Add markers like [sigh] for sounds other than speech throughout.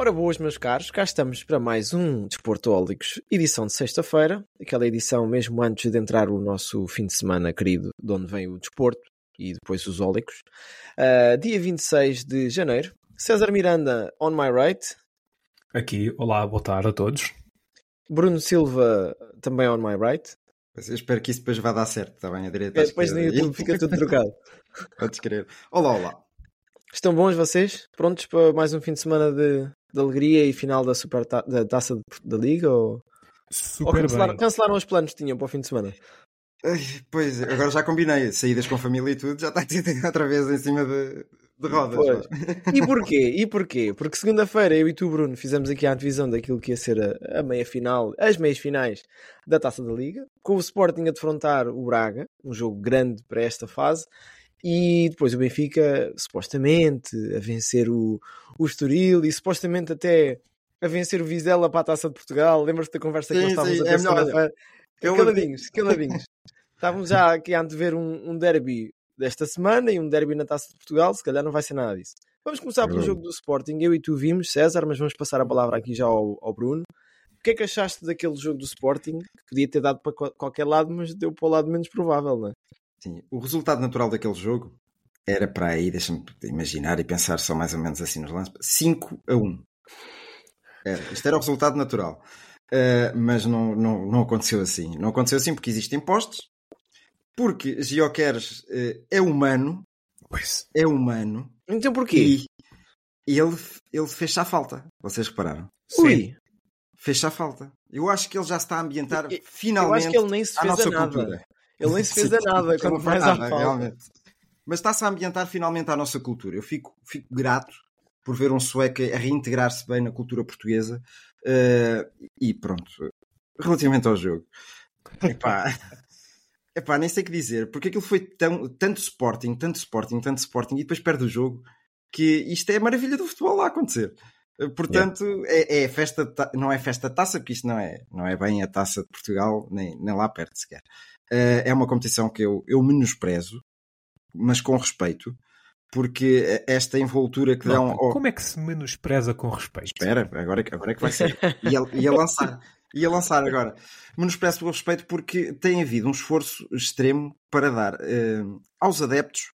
Ora boas, meus caros, cá estamos para mais um Desportólicos, edição de sexta-feira, aquela edição mesmo antes de entrar o nosso fim de semana querido, de onde vem o desporto e depois os ólicos. Uh, dia 26 de janeiro, César Miranda on my right, Aqui, olá, boa tarde a todos. Bruno Silva também on my right, eu espero que isso depois vá dar certo, está bem? A direita É, depois no. YouTube fica tudo trocado. [laughs] Podes crer. Olá, olá. Estão bons vocês? Prontos para mais um fim de semana de, de alegria e final da, super ta- da taça de- da Liga? Ou, ou cancelaram, bem. cancelaram os planos que tinham para o fim de semana? Ai, Pois, agora já combinei. Saídas com família e tudo, já está tudo [laughs] outra vez em cima de, de rodas. E porquê? E porquê? Porque segunda-feira eu e tu, Bruno, fizemos aqui a antevisão daquilo que ia ser a, a meia final, as meias finais da Taça da Liga, com o Sporting a defrontar o Braga, um jogo grande para esta fase, e depois o Benfica, supostamente, a vencer o, o Estoril e supostamente até a vencer o Vizela para a Taça de Portugal. Lembras-te da conversa que Sim, nós estávamos sim, a ter é melhor, olha, segunda-feira? eu- Caladinhos, caladinhos. Estávamos já aqui a antever um, um derby desta semana e um derby na Taça de Portugal, se calhar não vai ser nada disso. Vamos começar pelo jogo do Sporting. Eu e tu vimos, César, mas vamos passar a palavra aqui já ao, ao Bruno. O que é que achaste daquele jogo do Sporting? Que podia ter dado para qual- qualquer lado, mas deu para o lado menos provável, não é? Sim, o resultado natural daquele jogo era para aí, deixa-me imaginar e pensar só mais ou menos assim nos lances, 5 a 1. Era, isto era o resultado natural. Uh, mas não, não, não aconteceu assim. Não aconteceu assim porque existem postos, porque Gioqueres uh, é humano, Pois. é humano, Então porquê? e ele, ele fez a falta. Vocês repararam? Ui, Fez a falta. Eu acho que ele já está a ambientar Eu- eu finalmente acho que ele nem se à fez nossa a nada. cultura. Ele nem se fez Sim, a nada, não faz nada, falta. realmente. Mas está-se a ambientar finalmente à nossa cultura. Eu fico, fico grato por ver um sueco a reintegrar-se bem na cultura portuguesa. Eh, e pronto, relativamente ao jogo. Epá, [laughs] epá, nem sei o que dizer, porque aquilo foi tão, tanto Sporting, tanto Sporting, tanto Sporting, e depois perde o jogo, que isto é a maravilha do futebol lá a acontecer. Eh, Portanto, é, é festa, não é festa taça, porque isto não é, não é bem a taça de Portugal, nem, nem lá perto sequer. Eh, é uma competição que eu, eu menosprezo, mas com respeito, porque esta envoltura que dão. Ao- Como é que se menospreza com respeito? Espera, agora, é que- agora é que vai ser. Ia, ia lançar. Ia lançar agora. Menosprezo pelo respeito porque tem havido um esforço extremo para dar eh, aos adeptos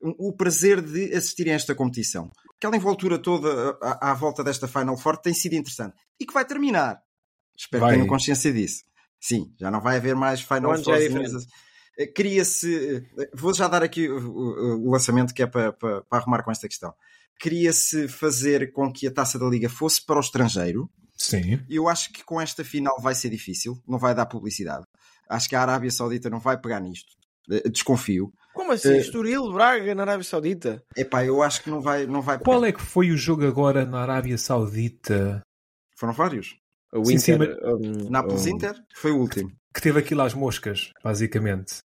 o prazer de assistirem a esta competição. Aquela envoltura toda à, à volta desta Final Four tem sido interessante. E que vai terminar. Espero Vai. que tenham consciência disso. Sim, já não vai haver mais Final já é Four. diferente. Cria-se. eh, Vou já dar aqui o, lançamento que é para, para, para arrumar com esta questão. Queria-se fazer com que a taça da Liga fosse para o estrangeiro. Sim. E eu acho que com esta final vai ser difícil, não vai dar publicidade. Acho que a Arábia Saudita não vai pegar nisto. Eh, Desconfio. Como assim? Eh, Estoril, Braga, na Arábia Saudita? Epá, eu acho que não vai, não vai pegar. Qual é que foi o jogo agora na Arábia Saudita? Foram vários. O Sim, sim, Inter. um, Nápoles um, Inter foi o último. Que teve aquilo às moscas, basicamente.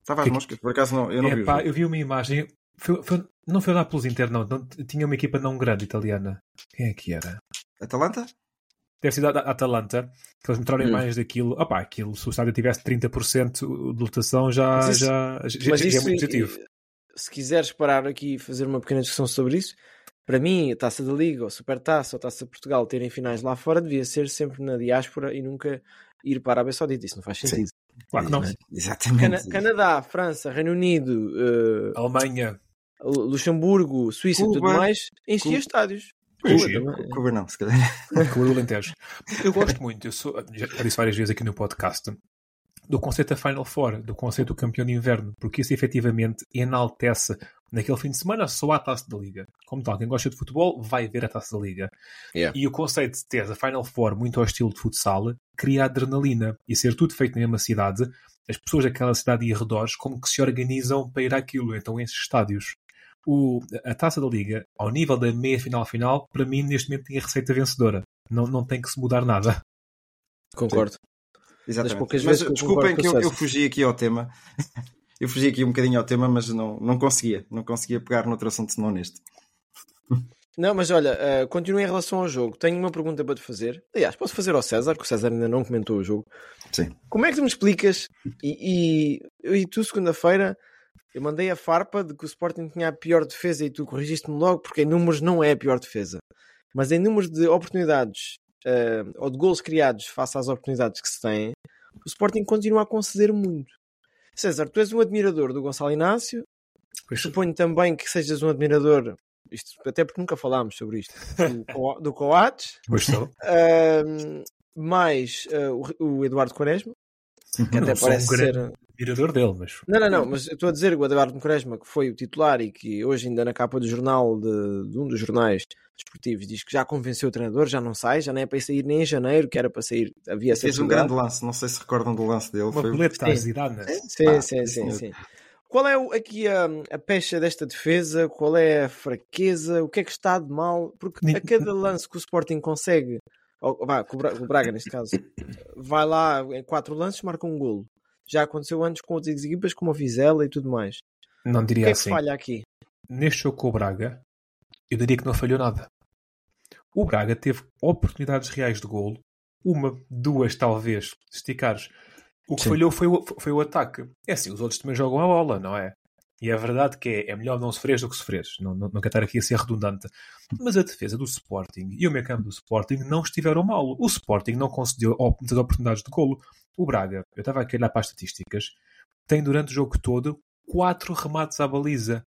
Estava às Que- moscas, por acaso não, eu não vi o Epá, jogo. eu vi uma imagem. Foi- foi- não foi o Nápoles Inter, não. não. Tinha uma equipa não grande italiana. Quem é que era? Atalanta? Deve ser da da Atalanta, que eles mostraram Hum. imagens daquilo. Opá, aquilo, se o estádio tivesse 30% de lotação, já, Mas isso- já, já, Mas já é isso, muito positivo. se quiseres parar aqui e fazer uma pequena discussão sobre isso, para mim, a Taça da Liga, ou Super Taça, ou Taça de Portugal terem finais lá fora devia ser sempre na diáspora e nunca ir para a Arábia Saudita. Isso não faz sentido. Claro que não. Exatamente. Cana- Canadá, França, Reino Unido, eh, Alemanha. Lu- Luxemburgo, Suíça e tudo Cuba. mais, enchia Cuba. estádios. Enchia. Cuba. Cuba não, se calhar. com o Alentejo. Eu gosto muito, eu sou, já já disse várias vezes aqui no podcast, do conceito da Final Four, do conceito do campeão de inverno, porque isso efetivamente enaltece naquele fim de semana só há a taça da Liga. Como tal, quem gosta de futebol vai ver a taça da Liga. Yeah. E o conceito de ter a Final Four muito ao estilo de futsal cria adrenalina e ser tudo feito na mesma cidade, as pessoas daquela cidade e arredores como que se organizam para ir àquilo, então esses estádios. o, a taça da Liga, ao nível da meia final final, para mim, neste momento, tem a receita vencedora. Não, não tem que se mudar nada. Concordo. Exatamente. poucas Mas que eu desculpem que eu, eu fugi aqui ao tema. Eu fugi aqui um bocadinho ao tema, mas não, não conseguia. Não conseguia pegar noutro assunto senão neste. Não, mas olha, uh, continuo em relação ao jogo. Tenho uma pergunta para te fazer. Aliás, posso fazer ao César, que o César ainda não comentou o jogo. Sim. Como é que tu me explicas? E, e, e tu, segunda-feira, eu mandei a farpa de que o Sporting tinha a pior defesa e tu corrigiste-me logo, porque em números não é a pior defesa. Mas em números de oportunidades uh, ou de gols criados face às oportunidades que se têm, o Sporting continua a conceder muito. César, tu és um admirador do Gonçalo Inácio. Pois, Suponho também que sejas um admirador, isto, até porque nunca falámos sobre isto, do, [laughs] do Coates. Ahm, mais ah, o, o Eduardo Quaresma, que até Não sou parece um ser. admirador dele, mas Não, não, não, mas eu estou a dizer que o Eduardo Quaresma, que foi o titular e que hoje ainda na capa do jornal, de, de um dos jornais desportivos, diz que já convenceu o treinador, já não sai, já não é para sair nem em janeiro, que era para sair, havia Fez um grande lance. Não sei se recordam do lance dele. uma Foi... boleta à Zidane. Sim, Ah, sim, sim, sim, sim. Qual é o- aqui a, a pecha desta defesa? Qual é a fraqueza? O que é que está de mal? Porque a cada lance que o Sporting consegue, ou, vá, que o Bra- o Braga neste caso, vai lá em quatro lances, marca um golo. Já aconteceu antes com outras equipas como a Vizela e tudo mais. Não O diria que é que assim. falha aqui? Neste jogo com o Braga, eu diria que não falhou nada. O Braga teve oportunidades reais de golo, uma, duas talvez, se esticares. O que Sim. falhou foi o, foi o ataque. É assim, os outros também jogam a bola, não é? E é verdade que é, é melhor não sofreres do que sofreres. Não, não, não quero estar aqui a ser redundante. Mas a defesa do Sporting e o meio campo do Sporting não estiveram mal. O Sporting não concedeu muitas oportunidades de golo. O Braga, eu estava aqui a olhar para as estatísticas, tem durante o jogo todo quatro remates à baliza.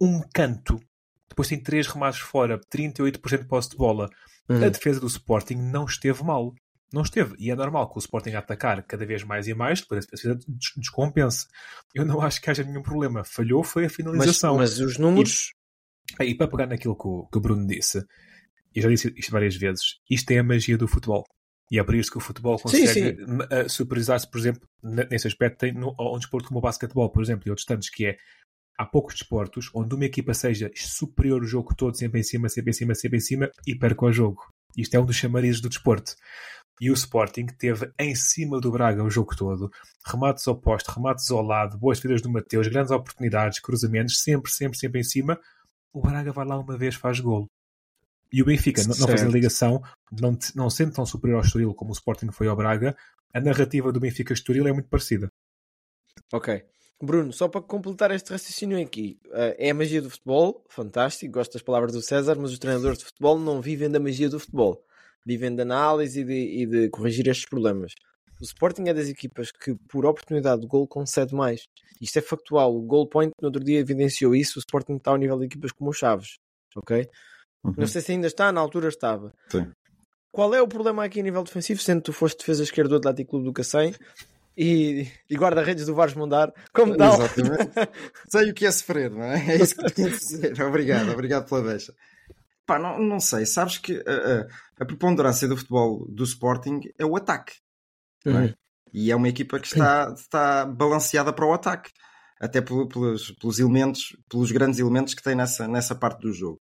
Um canto. Depois tem três remates fora, 38% de posse de bola. Hum. A defesa do Sporting não esteve mal. Não esteve. E é normal que o Sporting a atacar cada vez mais e mais, depois a defesa des- descompensa. Eu não acho que haja nenhum problema. Falhou foi a Mas, finalização. mas os números. E para pegar naquilo que o, que o Bruno disse, e já disse isto várias vezes, isto é a magia do futebol. E é por isso que o futebol Sim, consegue superiorizar-se, por exemplo, ne- nesse aspecto, tem no, a um desporto como o basquetebol, por exemplo, e outros tantos, que é há poucos desportos onde uma equipa seja superior o jogo todo, sempre em cima, sempre em cima, sempre em cima, e perca o jogo. Isto é um dos chamarizes do desporto. E o Sporting teve em cima do Braga o jogo todo, remates ao poste, remates ao lado, boas defesas do Mateus, grandes oportunidades, cruzamentos, sempre, sempre, sempre em cima. O Braga vai lá uma vez, faz golo. E o Benfica, não, não fazendo Certo. ligação, não, não sendo tão superior ao Estoril como o Sporting foi ao Braga, a narrativa do Benfica-Estoril é muito parecida. Ok. Bruno, só para completar este raciocínio aqui, eh, é a magia do futebol, fantástico, gosto das palavras do César, mas os treinadores de futebol não vivem da magia do futebol, vivem da análise e de, e de corrigir estes problemas. O Sporting é das equipas que, por oportunidade de gol, concede mais. Isto é factual. O Goal Point, no outro dia, evidenciou isso. O Sporting está ao nível de equipas como o Chaves. Ok? Uhum. Não sei se ainda está, na altura estava. Sim. Qual é o problema aqui a nível defensivo, sendo que tu foste defesa esquerda do Atlético Clube do Cacém e, e guarda-redes do Vares Mondar, como tal? Exatamente. [laughs] Sei o que é sofrer, não é? É isso que tenho a dizer. [laughs] Obrigado, obrigado pela deixa. Pá, não, não sei, sabes que a, a, a preponderância do futebol do Sporting é o ataque. não é? Uhum. E é uma equipa que está, está balanceada para o ataque. Até pelo- pelos, pelos elementos, pelos grandes elementos que tem nessa, nessa parte do jogo.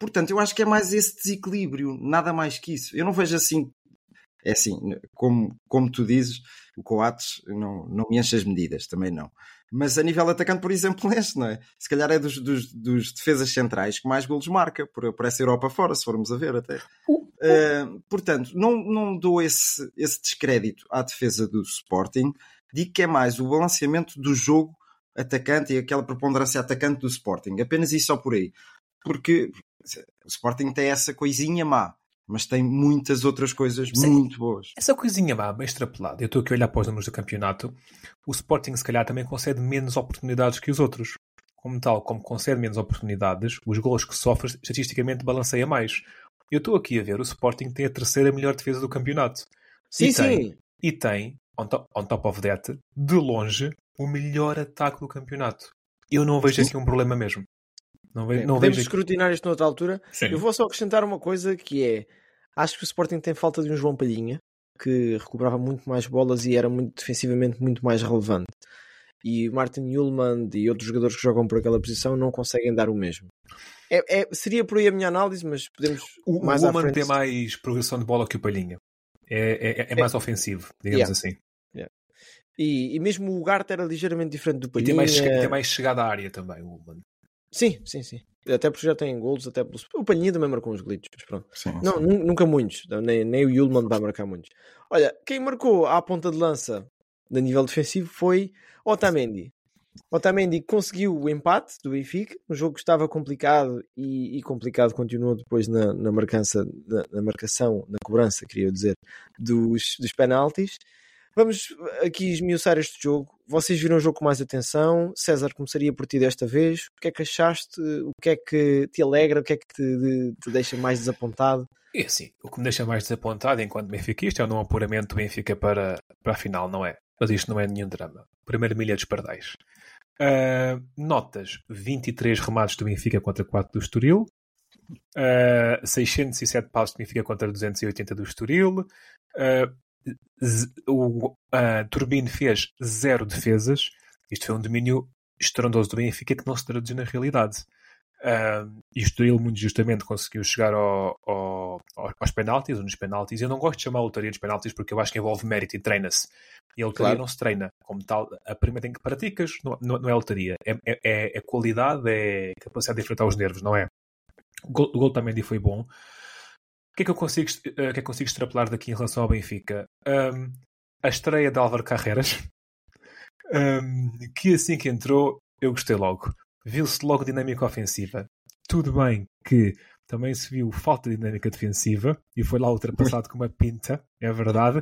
Portanto, eu acho que é mais esse desequilíbrio, nada mais que isso. Eu não vejo assim. É assim, como, como tu dizes, o Coates não, não me enche as medidas, também não. Mas a nível atacante, por exemplo, [laughs] neste, não é? Se calhar é dos, dos, dos defesas centrais que mais golos marca por, por essa Europa fora, se formos a ver até. Uh, portanto, não, não dou esse, esse descrédito à defesa do Sporting. Digo que é mais o balanceamento do jogo atacante e aquela preponderância atacante do Sporting. Apenas isso só por aí. Porque o Sporting tem essa coisinha má, mas tem muitas outras coisas Sim. muito boas. Essa coisinha má, bem extrapolada, eu estou aqui a olhar para os números do campeonato, o Sporting se calhar também concede menos oportunidades que os outros. Como tal, como concede menos oportunidades, os gols que sofre estatisticamente balanceia mais. Eu estou aqui a ver, o Sporting tem a terceira melhor defesa do campeonato. Sim, E tem, sim. E tem, on top, on top of that, de longe, o melhor ataque do campeonato. Eu não vejo Sim. aqui um problema mesmo. Não, ve É, não podemos vejo escrutinar isto noutra altura. Sim. Eu vou só acrescentar uma coisa que é: acho que o Sporting tem falta de um João Palhinha que recuperava muito mais bolas e era muito defensivamente muito mais relevante. e Martin Ullmann e outros jogadores que jogam por aquela posição não conseguem dar o mesmo. É, é- seria por aí a minha análise, mas podemos O, mais o frente. tem mais progressão de bola que o Palhinha. É, é, é mais ofensivo, digamos Yeah. assim. E, e mesmo o Gart era ligeiramente diferente do E Palhinha. tem mais, tem mais chegada à área também, o Woman. Sim, sim, sim. Até porque já tem golos, até pelo... O Palhinha também marcou uns glitches, pronto. Sim, Não, sim. nunca muitos. Nem, nem o Yulman vai marcar muitos. Olha, quem marcou à ponta de lança a nível defensivo foi Otamendi. Otamendi conseguiu o empate do Benfica. O jogo estava complicado e, e complicado continuou depois na, na, marcança, na, na marcação, na cobrança, queria dizer, dos, dos penaltis. Vamos aqui esmiuçar este jogo. Vocês viram o jogo com mais atenção. César, começaria por ti desta vez. O que é que achaste? O que é que te alegra? O que é que te, te deixa mais desapontado? E assim, o que me deixa mais desapontado enquanto benfiquista é o não apuramento do Benfica para, para a final, não é? Mas isto não é nenhum drama. Primeira milha dos pardais. Ah, notas: 23 remates do Benfica contra 4 do Estoril. Ah, 607 passos do Benfica contra 280 do Estoril. Z- o ah, Turbine fez zero defesas. Isto foi um domínio estrondoso do Benfica que não se traduziu na realidade. Ah, e o Estoril, muito justamente, conseguiu chegar ao, ao- ao- aos penaltis, ou nos penaltis. Eu não gosto de chamar a lotaria dos penaltis porque eu acho que envolve mérito e treina-se. E a lotaria Claro. não se treina. Como tal, a primeira em que praticas não, não, não é lotaria. É, é, é- é qualidade, é capacidade de enfrentar os nervos, não é? O gol, o gol também foi bom. O que é que eu consigo, o que é que consigo extrapolar daqui em relação ao Benfica? Ahm, a estreia de Álvaro Carreras, [laughs] ahm, que assim que entrou, eu gostei logo. Viu-se logo dinâmica ofensiva. Tudo bem que também se viu falta de dinâmica defensiva e foi lá ultrapassado com uma pinta, é verdade,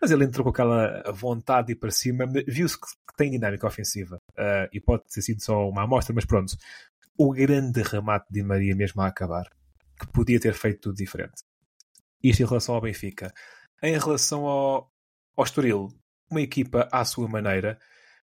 mas ele entrou com aquela vontade de ir para cima, viu-se que tem dinâmica ofensiva Ah, e pode ter sido só uma amostra, mas pronto. O grande remate de Maria mesmo a acabar, que podia ter feito tudo diferente. Isto em relação ao Benfica. Em relação ao, ao Estoril, uma equipa à sua maneira,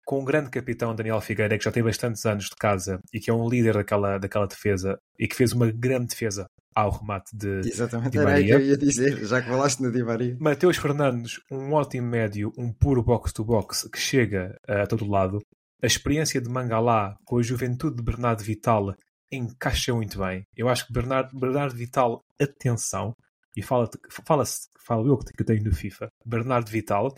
com um grande capitão Daniel Figueira, que já tem bastantes anos de casa e que é um líder daquela, daquela defesa e que fez uma grande defesa ao remate de [laughs] Exatamente, Di era aí que Maria. eu ia dizer, já que falaste no Di Maria. Mateus Fernandes, um ótimo médio, um puro box-to-box que chega eh, a todo lado. A experiência de Mangalá com a juventude de Bernardo Vital encaixa muito bem. Eu acho que Bernardo, Bernardo Vital, atenção, e fala, fala, falo eu que tenho no FIFA, Bernardo Vital.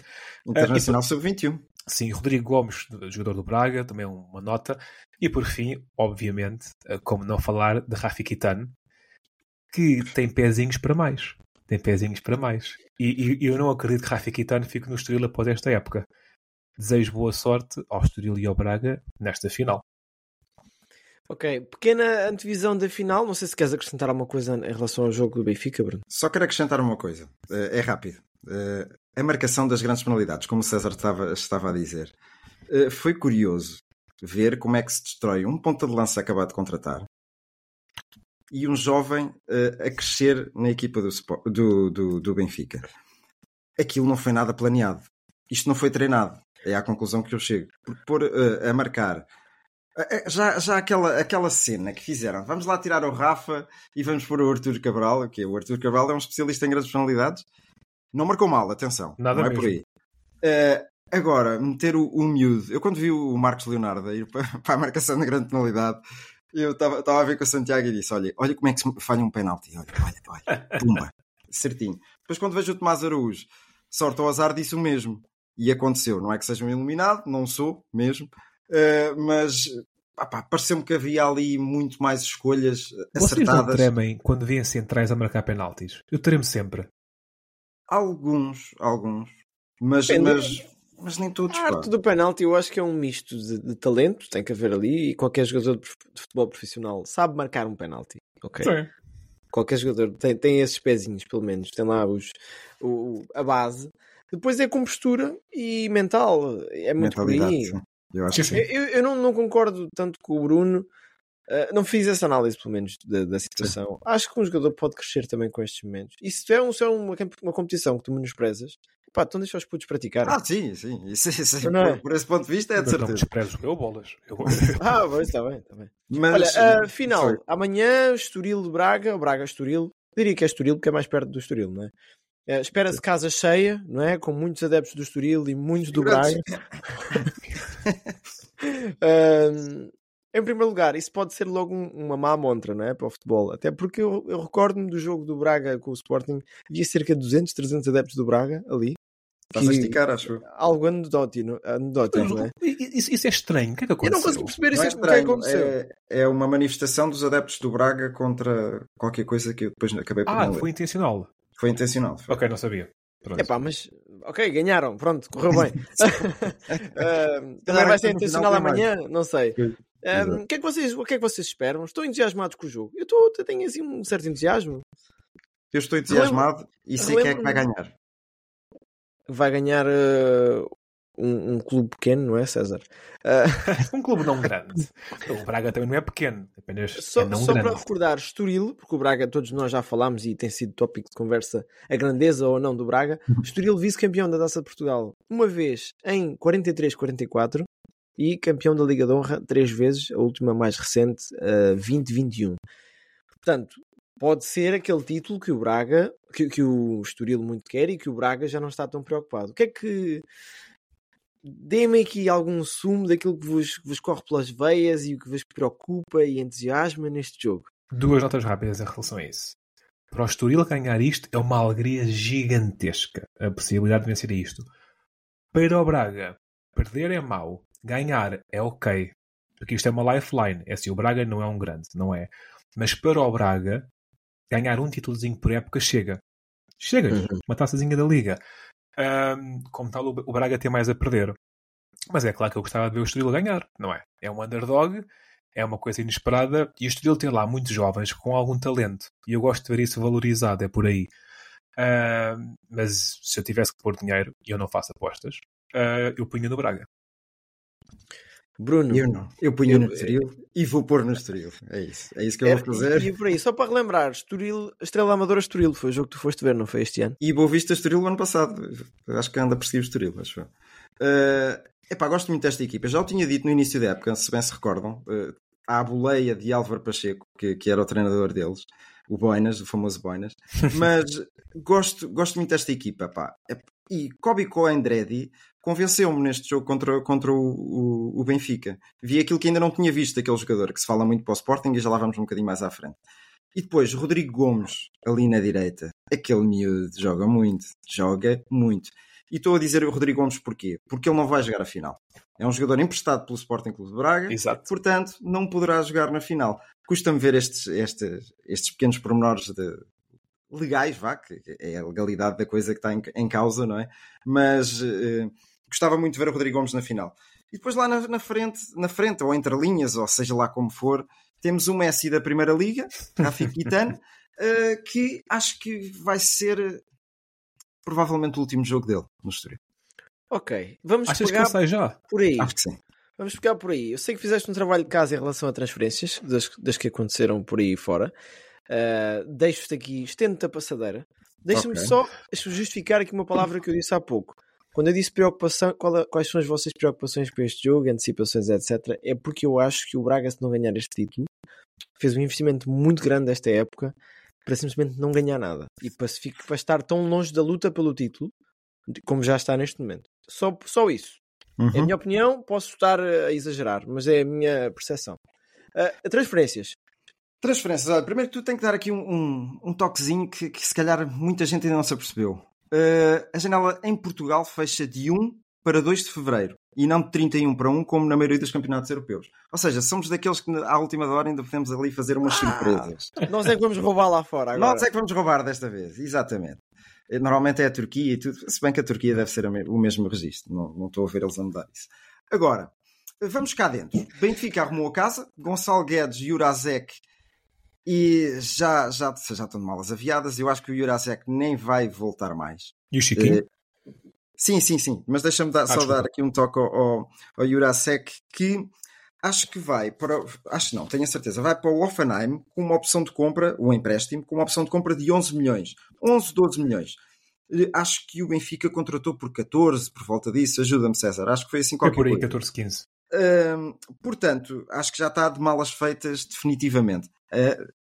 Internacional Eh, e- Sub-21. Sim, Rodrigo Gomes, jogador do Braga, também uma nota. E por fim, obviamente, eh, como não falar de Rafi Kitano, que tem pezinhos para mais. Tem pezinhos para mais. E, e eu não acredito que Rafi Kitano fique no Estoril após esta época. Desejo boa sorte ao Estoril e ao Braga nesta final. Ok, pequena antevisão da final. Não sei se queres acrescentar alguma coisa em relação ao jogo do Benfica, Bruno. Só quero acrescentar uma coisa. Eh, É rápido. Eh, A marcação das grandes penalidades, como o César estava, estava a dizer. Eh, Foi curioso ver como é que se destrói um ponta de lança acabado de contratar e um jovem a crescer na equipa do, do, do, do Benfica. Aquilo não foi nada planeado. Isto não foi treinado. É à conclusão que eu chego. Porque pôr a marcar. Eh, eh, Já, já aquela, aquela cena que fizeram, vamos lá tirar o Rafa e vamos pôr o Arthur Cabral, que o Arthur Cabral é um especialista em grandes personalidades. Não marcou mal, atenção. Nada não é mesmo. por aí. Eh, agora, meter o, o miúdo. Eu quando vi o Marcos Leonardo ir [laughs] para, para a marcação da grande penalidade, eu estava estava a ver com o Santiago e disse: Olha, olha como é que se falha um penalti. Olha, olha, olha. Pumba. [laughs] Certinho. Depois quando vejo o Tomás Araújo, sorte ao azar, disse o mesmo. E aconteceu. Não é que seja um iluminado, não sou mesmo. Eh, mas pá, pá, pareceu-me que havia ali muito mais escolhas Vocês não acertadas. tremem quando veem centrais a marcar penaltis? Eu tremo sempre. Alguns, alguns. Mas, mas, mas nem todos. A pá. arte do penalti eu acho que é um misto de, de talento, tem que haver ali, e qualquer jogador de futebol profissional sabe marcar um penalti. Ok. Sim. Qualquer jogador tem, tem esses pezinhos, pelo menos, tem lá os, o, a base. Depois é com postura e mental, é muito por aí. Sim. Eu acho que sim. Eu, eu- não, não concordo tanto com o Bruno, eh, não fiz essa análise, pelo menos, da, da situação. Acho que um jogador pode crescer também com estes momentos. E se é, um, se é uma, uma competição que tu menosprezas, pá, então deixa os putos praticar. Ah, sim, sim. Isso, isso, Não é? por, por esse ponto de vista é de Mas não certeza. desprezo eu bolas. Eu... [laughs] [laughs] Ah, pois, está bem, está bem. Mas, Olha, a final, foi. amanhã, Estoril de Braga, o Braga Estoril, diria que é Estoril porque é mais perto do Estoril, não é? É, Espera-se casa cheia, não é? Com muitos adeptos do Estoril e muitos do Braga. [laughs] Ahm, em primeiro lugar, isso pode ser logo um- uma má montra, não é? Para o futebol. Até porque eu, eu recordo-me do jogo do Braga com o Sporting, havia cerca de 200, 300 adeptos do Braga ali. Estás a Que- esticar, acho eu. Algo anedótico, anedótico não é? Isso, isso é estranho. O que é que Eu não aconteceu? consigo perceber Não isso, é o que é que estranho, aconteceu. é, é uma manifestação dos adeptos do Braga contra qualquer coisa que eu depois acabei por Ah, não ler. foi intencional. Foi intencional. foi. Ok, não sabia. Pronto. Epá, mas ok, ganharam, pronto, correu bem. [laughs] [laughs] Ahm, também vai ser final intencional amanhã, não sei. Ahm, exato. o, que é que vocês, o que é que vocês esperam? Estão entusiasmados com o jogo? Eu, estou, eu tenho assim um certo entusiasmo. Eu estou entusiasmado e sei quem é que vai ganhar. Vai ganhar uh, um, um clube pequeno, não é, César? Ah, Um clube não [laughs] grande. O Braga também não é pequeno, apenas só é não só grande. para recordar, Estoril, porque o Braga todos nós já falámos e tem sido tópico de conversa a grandeza ou não do Braga. Estoril vice-campeão da Taça de Portugal uma vez em 43-44 e campeão da Liga de Honra três vezes, a última mais recente, uh, 2021. Portanto, pode ser aquele título que o Braga, que, que o Estoril muito quer e que o Braga já não está tão preocupado. O que é que. Dê-me aqui algum sumo daquilo que vos, que vos corre pelas veias e o que vos preocupa e entusiasma neste jogo. Duas notas rápidas em relação a isso. Para o Estoril ganhar isto é uma alegria gigantesca. A possibilidade de vencer isto. Para o Braga, perder é mau. Ganhar é ok. Porque isto é uma lifeline. É assim, o Braga não é um grande, não é? Mas para o Braga, ganhar um títulozinho por época chega. Chega. Uhum. Uma taçazinha da Liga. Ahm, como tal, o Braga tem mais a perder. Mas é claro que eu gostava de ver o Estoril ganhar, não é? É um underdog, é uma coisa inesperada e o Estoril tem lá muitos jovens com algum talento e eu gosto de ver isso valorizado, é por aí. Ah, mas se eu tivesse que pôr dinheiro e eu não faço apostas, ah, eu punha no Braga. Bruno. Eu não. Eu punho Eu- no Estoril e vou pôr no Estoril. É isso. É isso que eu É, vou fazer. E, por aí, só para relembrar, Estoril, Estrela Amadora Estoril foi o jogo que tu foste ver, não foi este ano? E Boa Vista Estoril o ano passado. Acho que anda a perseguir o Estoril, acho eu. Uh, epá, gosto muito desta equipa. Já o tinha dito no início da época, se bem se recordam. Uh, há a boleia de Álvaro Pacheco, que, que era o treinador deles. O Boinas, o famoso Boinas. [laughs] Mas gosto, gosto muito desta equipa, pá. E Kobe Coendredi convenceu-me neste jogo contra, contra o, o, o Benfica. Vi aquilo que ainda não tinha visto daquele jogador, que se fala muito para o Sporting e já lá vamos um bocadinho mais à frente. E depois, Rodrigo Gomes, ali na direita. Aquele miúdo joga muito. Joga muito. E estou a dizer o Rodrigo Gomes porquê? Porque ele não vai jogar a final. É um jogador emprestado pelo Sporting Clube de Braga. Exato. Portanto, não poderá jogar na final. Custa-me ver estes, estes, estes pequenos pormenores de, legais, vá, que é a legalidade da coisa que está em, em causa, não é? Mas eh, gostava muito de ver o Rodrigo Gomes na final. E depois lá na, na frente, na frente, ou entre linhas, ou seja lá como for, temos o Messi da Primeira Liga, Rafik Kitano, [laughs] eh, que acho que vai ser provavelmente o último jogo dele no Estoril. Ok, vamos Achas que pegar sai já? por aí. Acho que sim. Vamos pegar por aí. Eu sei que fizeste um trabalho de casa em relação a transferências, das, das que aconteceram por aí fora. Uh, Deixo-te aqui, estendo-te a passadeira. Deixa-me Ok. só justificar aqui uma palavra que eu disse há pouco. Quando eu disse preocupação, é- quais são as vossas preocupações com este jogo, antecipações, etc., é porque eu acho que o Braga, se não ganhar este título, fez um investimento muito grande desta época para simplesmente não ganhar nada e para, para estar tão longe da luta pelo título como já está neste momento. Só, só isso. É a Uhum. minha opinião, posso estar a exagerar, mas é a minha percepção. Uh, transferências. Transferências, olha, primeiro que tu tem que dar aqui um, um, um toquezinho que, que se calhar muita gente ainda não se apercebeu. Uh, a janela em Portugal fecha de 1 para 2 de fevereiro e não de 31 para 1, como na maioria dos campeonatos europeus. Ou seja, somos daqueles que à última hora ainda podemos ali fazer umas surpresas. Nós é que vamos roubar lá fora agora. Nós é que vamos roubar desta vez, exatamente. Eh, Normalmente é a Turquia e tudo, se bem que a Turquia deve ser o mesmo registro, não, não estou a ver eles a mudar isso. Agora, vamos cá dentro. Benfica arrumou a casa, Gonçalo Guedes, Jurazek e já, já, já estão de malas aviadas. Eu acho que o Jurazek nem vai voltar mais. E o Chiquinho? Eh, Sim, sim, sim. Mas deixa-me dar- só desculpa. dar aqui um toque ao, ao, ao Jurasek que acho que vai para. Acho não, tenho a certeza. Vai para o Offenheim com uma opção de compra, um empréstimo, com uma opção de compra de 11 milhões. 11, 12 milhões. Eh, Acho que o Benfica contratou por 14, por volta disso. Ajuda-me, César. Acho que foi assim qualquer por aí, coisa. 14, 15. Hum, portanto, acho que já está de malas feitas definitivamente. Uh,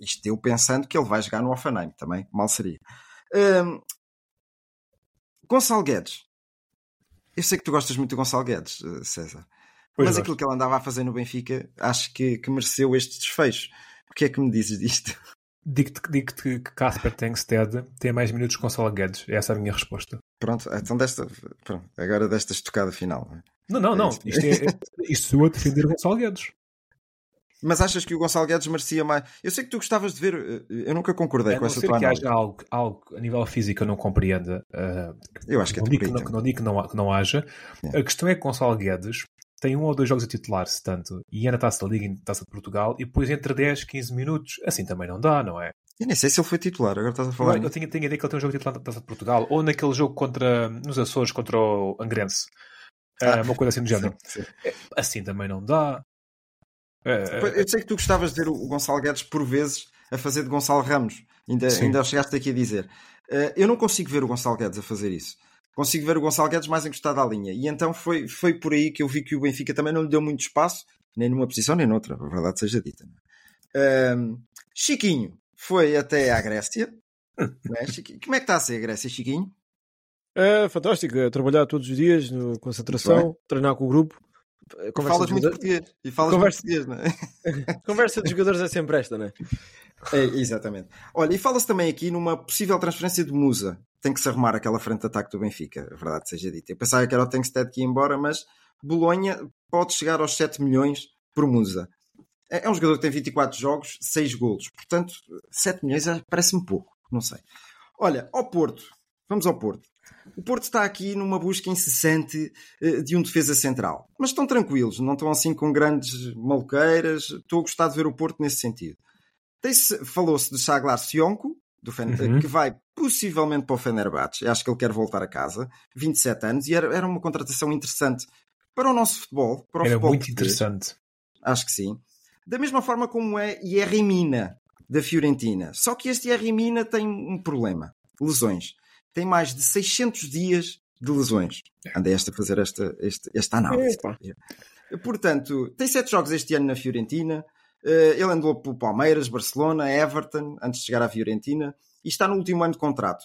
isto eu pensando que ele vai jogar no Offenheim também, mal seria. Hum, Gonçalo Guedes. Eu sei que tu gostas muito do Gonçalo Guedes, eh, César. Pois mas gosto. aquilo que ele andava a fazer no Benfica, acho que, que mereceu este desfecho. O que é que me dizes disto? [laughs] Digo-te digo que Casper Tengsted tem mais minutos que Gonçalo Guedes. Essa é a minha resposta. Pronto, então desta, pronto, agora desta estocada final. não é? Não, não, não. É Isto, é, [laughs] isto sou eu a defender Gonçalo Guedes. Mas achas que o Gonçalo Guedes merecia mais? Eu sei que tu gostavas de ver, eh, eu nunca concordei com essa tua que análise. haja algo, algo a nível físico que eu não compreenda. ah, Eu acho que é não por digo que não, que não digo que não, que não haja. É. A questão é que Gonçalo Guedes tem um ou dois jogos a titular, se tanto, e é na Taça da Liga e Taça de Portugal, e depois entre 10 15 minutos. Assim também não dá, não é? Eu nem sei se ele foi titular, agora estás a falar. Eu, eu tinha, tinha a ideia que ele tem um jogo de titular na Taça de Portugal, ou naquele jogo contra, nos Açores contra o Angrense. Ah, Ah, uma coisa assim do género. Sim, sim. Assim também não dá. Ah, Pois, Eu sei que tu gostavas de ver o Gonçalo Guedes por vezes a fazer de Gonçalo Ramos. Ainda, Sim. ainda chegaste aqui a dizer. Eh, eu não consigo ver o Gonçalo Guedes a fazer isso. Consigo ver o Gonçalo Guedes mais encostado à linha. E então foi, foi por aí que eu vi que o Benfica também não lhe deu muito espaço, nem numa posição nem noutra, a verdade seja dita. é? Chiquinho foi até à Grécia. [laughs] é? Chiquinho- Como é que está a ser a Grécia, Chiquinho? É fantástico, é trabalhar todos os dias, no concentração, treinar com o grupo. E Conversa falas de muito português. E falas Conversa- português, não é? [laughs] Conversa de jogadores é sempre esta, não é? É, exatamente. Olha, e fala-se também aqui numa possível transferência de Musa. Tem que se arrumar aquela frente de ataque do Benfica, a verdade seja dita. Eu pensava que era o Tengsted que ia embora, mas Bolonha pode chegar aos 7 milhões por Musa. É é um jogador que tem 24 jogos, 6 golos. Portanto, 7 milhões é- parece-me pouco. Não sei. Olha, ao Porto. Vamos ao Porto. O Porto está aqui numa busca incessante eh, de um defesa central. Mas estão tranquilos, não estão assim com grandes maluqueiras. Estou a gostar de ver o Porto nesse sentido. Falou-se de Shaglar Sionco, do Fen- Uhum. que vai possivelmente para o Fenerbahçe. Acho que ele quer voltar a casa. 27 anos. E era, era uma contratação interessante para o nosso futebol. Para o era futebol muito interessante. Acho que sim. Da mesma forma como é Yerrimina, da Fiorentina. Só que este Yerrimina tem um problema. Lesões. Tem mais de 600 dias de lesões. Andei esta a fazer esta, esta, esta análise. Epa. Portanto, tem sete jogos este ano na Fiorentina. Eh, Ele andou pelo Palmeiras, Barcelona, Everton, antes de chegar à Fiorentina. E está no último ano de contrato.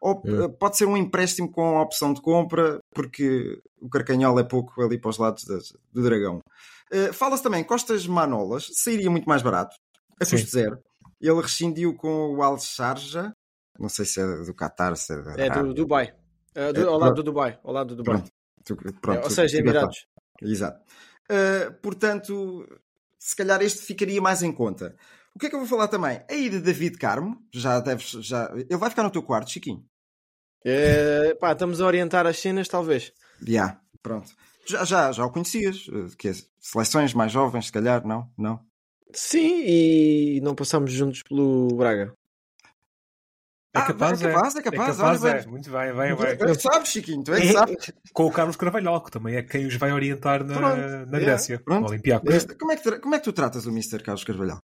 Ou, Hum. eh, Pode ser um empréstimo com opção de compra, porque o Carcanhol é pouco ali para os lados das- do Dragão. Eh, Fala-se também Costas Manolas, sairia muito mais barato, a custo zero. Ele rescindiu com o Al Sharjah, não sei se é do Qatar, se é, da É do. Dubai. É do- É, ao lado do Dubai. Ao lado do Dubai. Pronto. Tu- pronto, É, ou seja, Emirados. Exato. Uh, portanto, se calhar este ficaria mais em conta. O que é que eu vou falar também? A ida de David Carmo, já deves. Já... Ele vai ficar no teu quarto, Chiquinho. É, pá, estamos a orientar as cenas, talvez. Já, pronto. Já, já, já o conhecias? Uh, Que é seleções mais jovens, se calhar, não? Não? Sim, e não passamos juntos pelo Braga. É Ah, capaz, é capaz, é capaz, É capaz, olha, é. Muito bem, vai, vai. Tu sabes, Chiquinho, tu é que sabes. Com o Carlos Carvalhal, que também é quem os vai orientar na, Pronto, na é, Grécia, pronto. no Olympiacos. Mas Como é, que, como é que tu tratas o Mr. Carlos Carvalhal?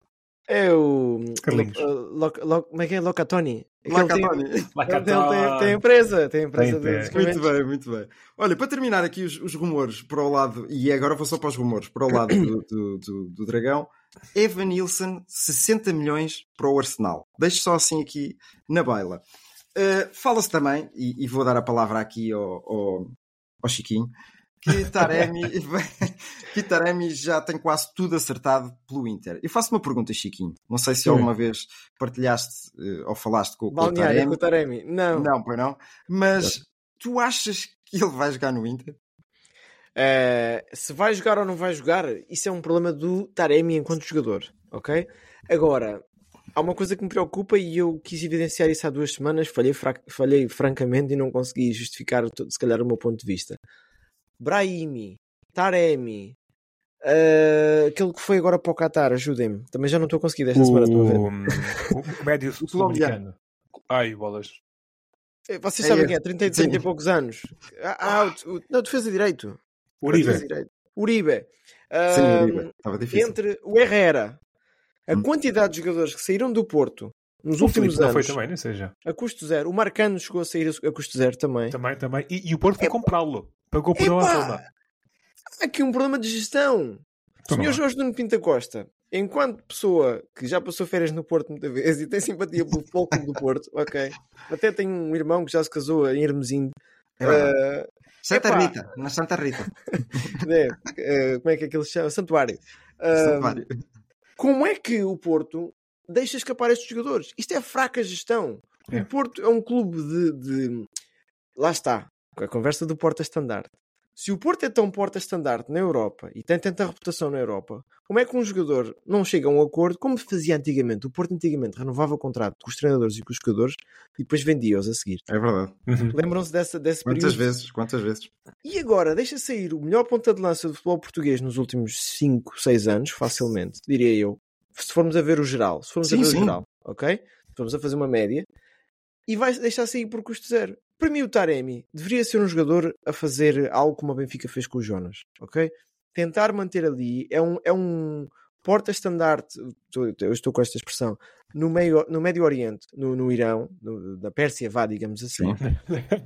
É o. Carlinhos. Lo- Lo- Lo- como é que é? Locatoni. Lacatoni. [laughs] Ele tem, tem, empresa, tem empresa Tem, tem. Muito bem, muito bem. Olha, para terminar aqui os, os rumores para o lado, e agora vou só para os rumores, para o lado [coughs] do, do, do- do Dragão, Evan Nilsson, 60 milhões para o Arsenal. Deixo só assim aqui na baila. Uh, Fala-se também, e, e vou dar a palavra aqui ao, ao, ao Chiquinho, que [laughs] Taremi, [laughs] que Taremi já tem quase tudo acertado pelo Inter. Eu faço uma pergunta, Chiquinho. Não sei se Hum. alguma vez partilhaste uh, ou falaste com, com o Taremi. com o Taremi. Não. Não, pois não. Mas tu achas que ele vai jogar no Inter? Eh, se vai jogar ou não vai jogar, isso é um problema do Taremi enquanto jogador, ok? Agora, há uma coisa que me preocupa e eu quis evidenciar isso há duas semanas, falhei, fra- falhei francamente e não consegui justificar, se calhar, o meu ponto de vista. Brahimi, Taremi, eh, aquele que foi agora para o Qatar, ajudem-me. Também já não estou a conseguir desta semana, estou a ver. O, o, o médio [laughs] sul-americano. Ai, bolas. Eh, Vocês É sabem quem é? 30, Sim. 30 e poucos anos. Ah, ah, o, o, não, defesa direito. Uribe. Uribe. Sim, Uribe. Estava difícil. entre o Herrera, a Hum. quantidade de jogadores que saíram do Porto nos O últimos Filipe não anos foi também, não seja. a custo zero, o Marcano chegou a sair a custo zero também. Também, também. E, e o Porto foi comprá-lo. Pagou por uma forma. Há aqui um problema de gestão. O Então não senhor. Jorge Nuno Pinta Costa enquanto pessoa que já passou férias no Porto muitas vezes e tem simpatia pelo [laughs] Futebol Clube do Porto, ok? Até tenho um irmão que já se casou em Hermesinde. É verdade. Uh, Santa epá. Rita, na Santa Rita. uh, [laughs] como é que aquilo se chama? Santuário. Santuário. como é que o Porto deixa escapar estes jogadores? Isto é fraca gestão. É. O Porto é um clube de, de- Lá está, a conversa do porta-estandarte. Se o Porto é tão porta-estandarte na Europa e tem tanta reputação na Europa, como é que um jogador não chega a um acordo, como fazia antigamente? O Porto antigamente renovava o contrato com os treinadores e com os jogadores e depois vendia-os a seguir. É verdade. Uhum. Lembram-se dessa, desse Quantas período? vezes? Quantas vezes? E agora, deixa sair o melhor ponta de lança do futebol português nos últimos 5, 6 anos, facilmente, diria eu. Se formos a ver o geral, se formos Sim, a ver sim. o geral, ok? Se formos a fazer uma média, e vai deixar sair por custo zero. Para mim, o Taremi deveria ser um jogador a fazer algo como a Benfica fez com o Jonas, ok? Tentar manter ali é um, é um porta-estandarte, eu estou com esta expressão, no, meio, no Médio Oriente, no, no Irão, no, na Pérsia, vá, digamos assim,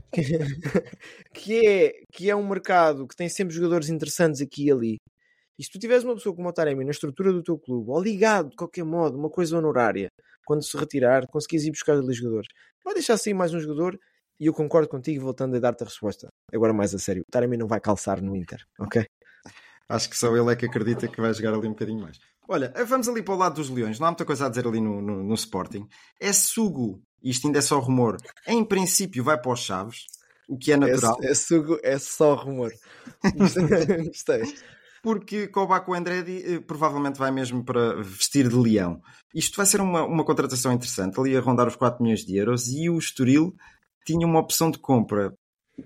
[laughs] que é, que é um mercado que tem sempre jogadores interessantes aqui e ali. E se tu tiveres uma pessoa como o Taremi na estrutura do teu clube, ou ligado de qualquer modo, uma coisa honorária, quando se retirar, conseguires ir buscar ali jogadores, vai deixar sair mais um jogador e eu concordo contigo, voltando a dar-te a resposta. Agora mais a sério, o Taremi não vai calçar no Inter, ok? Acho que só ele é que acredita que vai jogar ali um bocadinho mais. Olha, vamos ali para o lado dos Leões. Não há muita coisa a dizer ali no, no, no Sporting. É Sugo, isto ainda é só rumor. Em princípio vai para os Chaves, o que é natural. É, é, sugo, é só rumor. [laughs] [laughs] Gostei. Porque Kobaco Andretti eh, provavelmente vai mesmo para vestir de leão. Isto vai ser uma, uma contratação interessante, ali a rondar os 4 milhões de euros. E o Estoril tinha uma opção de compra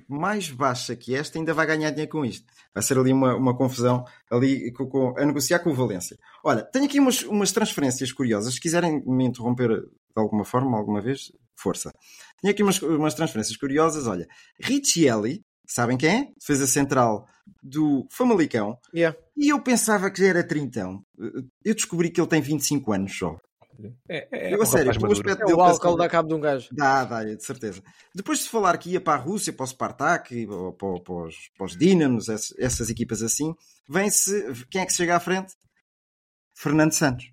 mais baixa que esta, ainda vai ganhar dinheiro com isto. Vai ser ali uma, uma confusão ali com- com- a negociar com o Valência. Olha, tenho aqui umas, umas transferências curiosas. Se quiserem me interromper de alguma forma, alguma vez, força. Tenho aqui umas, umas transferências curiosas. Olha, Riccielli, sabem quem é? Defesa central do Famalicão. Yeah. E eu pensava que já era trintão. Eu descobri que ele tem 25 anos só. É, é, eu, um a sério, maduro. aspecto É dele. o álcool dá cabo de um gajo. Dá, dá, de certeza. Depois de falar que ia para a Rússia, para o Spartak, ou para, para os, para os Dínamos, essas, equipas assim, vem-se. Quem é que se chega à frente? Fernando Santos.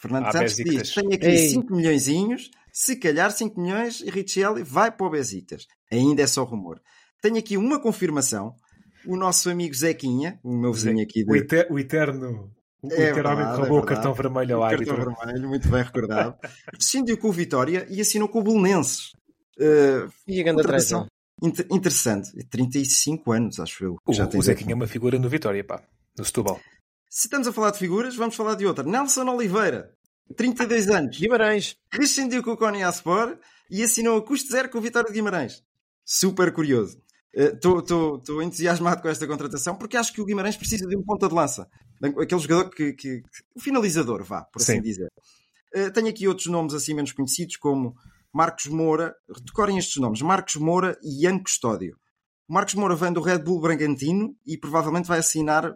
Fernando Ah, Santos Besiktas. diz: tenho aqui Ei. 5 milhõezinhos, se calhar 5 milhões e Richelli vai para o Besiktas. Ainda é só rumor. Tenho aqui uma confirmação. O nosso amigo Zequinha, o meu vizinho aqui O, de, eter- o eterno. O É verdade, roubou é o cartão vermelho ao O árbitro. cartão vermelho, muito bem recordado. [laughs] Rescindiu com o Vitória e assinou com o Belenenses. Uh, E a grande inter- interessante. 35 anos, acho eu. que O, já tem o Zequinha é uma figura no Vitória, pá. No Setúbal. Se estamos a falar de figuras, vamos falar de outra. Nelson Oliveira, 32 anos. Guimarães. Rescindiu com o Konyaspor e assinou a custo zero com o Vitória de Guimarães. Super curioso. Estou entusiasmado com esta contratação porque acho que o Guimarães precisa de um ponta de lança. Aquele jogador que. que, que o finalizador, vá, por assim Sim. dizer. Eh, tenho aqui outros nomes assim menos conhecidos, como Marcos Moura. Decorem estes nomes: Marcos Moura e Ian Custódio. O Marcos Moura vem do Red Bull Bragantino e provavelmente vai assinar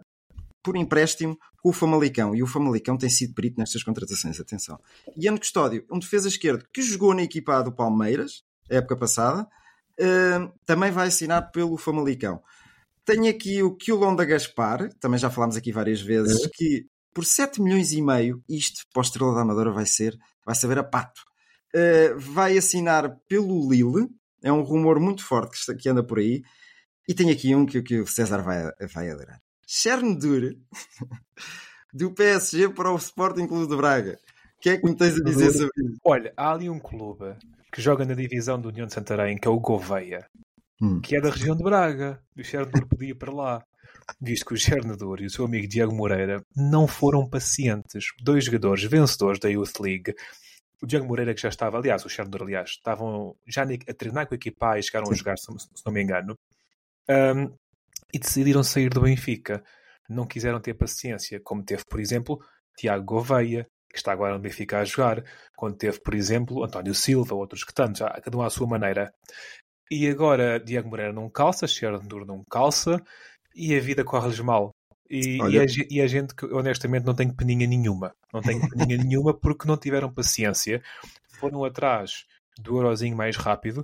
por empréstimo com o Famalicão. E o Famalicão tem sido perito nestas contratações, atenção. Ian Custódio, um defesa esquerdo que jogou na equipa do Palmeiras, época passada, também vai assinar pelo Famalicão. Tenho aqui o Quilonda Gaspar, também já falámos aqui várias vezes, que por 7 milhões e meio, isto para o Estrela da Amadora vai ser, vai saber a pato. Eh, vai assinar pelo Lille, é um rumor muito forte que, está- que anda por aí, e tenho aqui um que, que o César vai, vai adorar. Chernobyl [laughs] do PSG para o Sporting Clube de Braga. O que é que me tens a dizer sobre isso? Olha, há ali um clube que joga na divisão do União de Santarém, que é o Gouveia, Hum. que é da região de Braga. E o Chernobyl podia ir para lá. Visto que o Chernobyl e o seu amigo Diego Moreira não foram pacientes. Dois jogadores vencedores da Youth League. O Diego Moreira, que já estava, aliás, o Chernobyl, aliás, estavam já a treinar com a equipa e chegaram a jogar, se, se não me engano. Um, e decidiram sair do Benfica. Não quiseram ter paciência, como teve, por exemplo, Tiago Gouveia, que está agora no Benfica a jogar, quando teve, por exemplo, António Silva, outros que tantos, cada um à sua maneira. E agora Diego Moreira não calça, Chernobyl não calça, e a vida corre-lhes mal. E, e, a, e a gente que honestamente não tem peninha nenhuma. Não tem peninha [laughs] nenhuma porque não tiveram paciência. Foram atrás do eurozinho mais rápido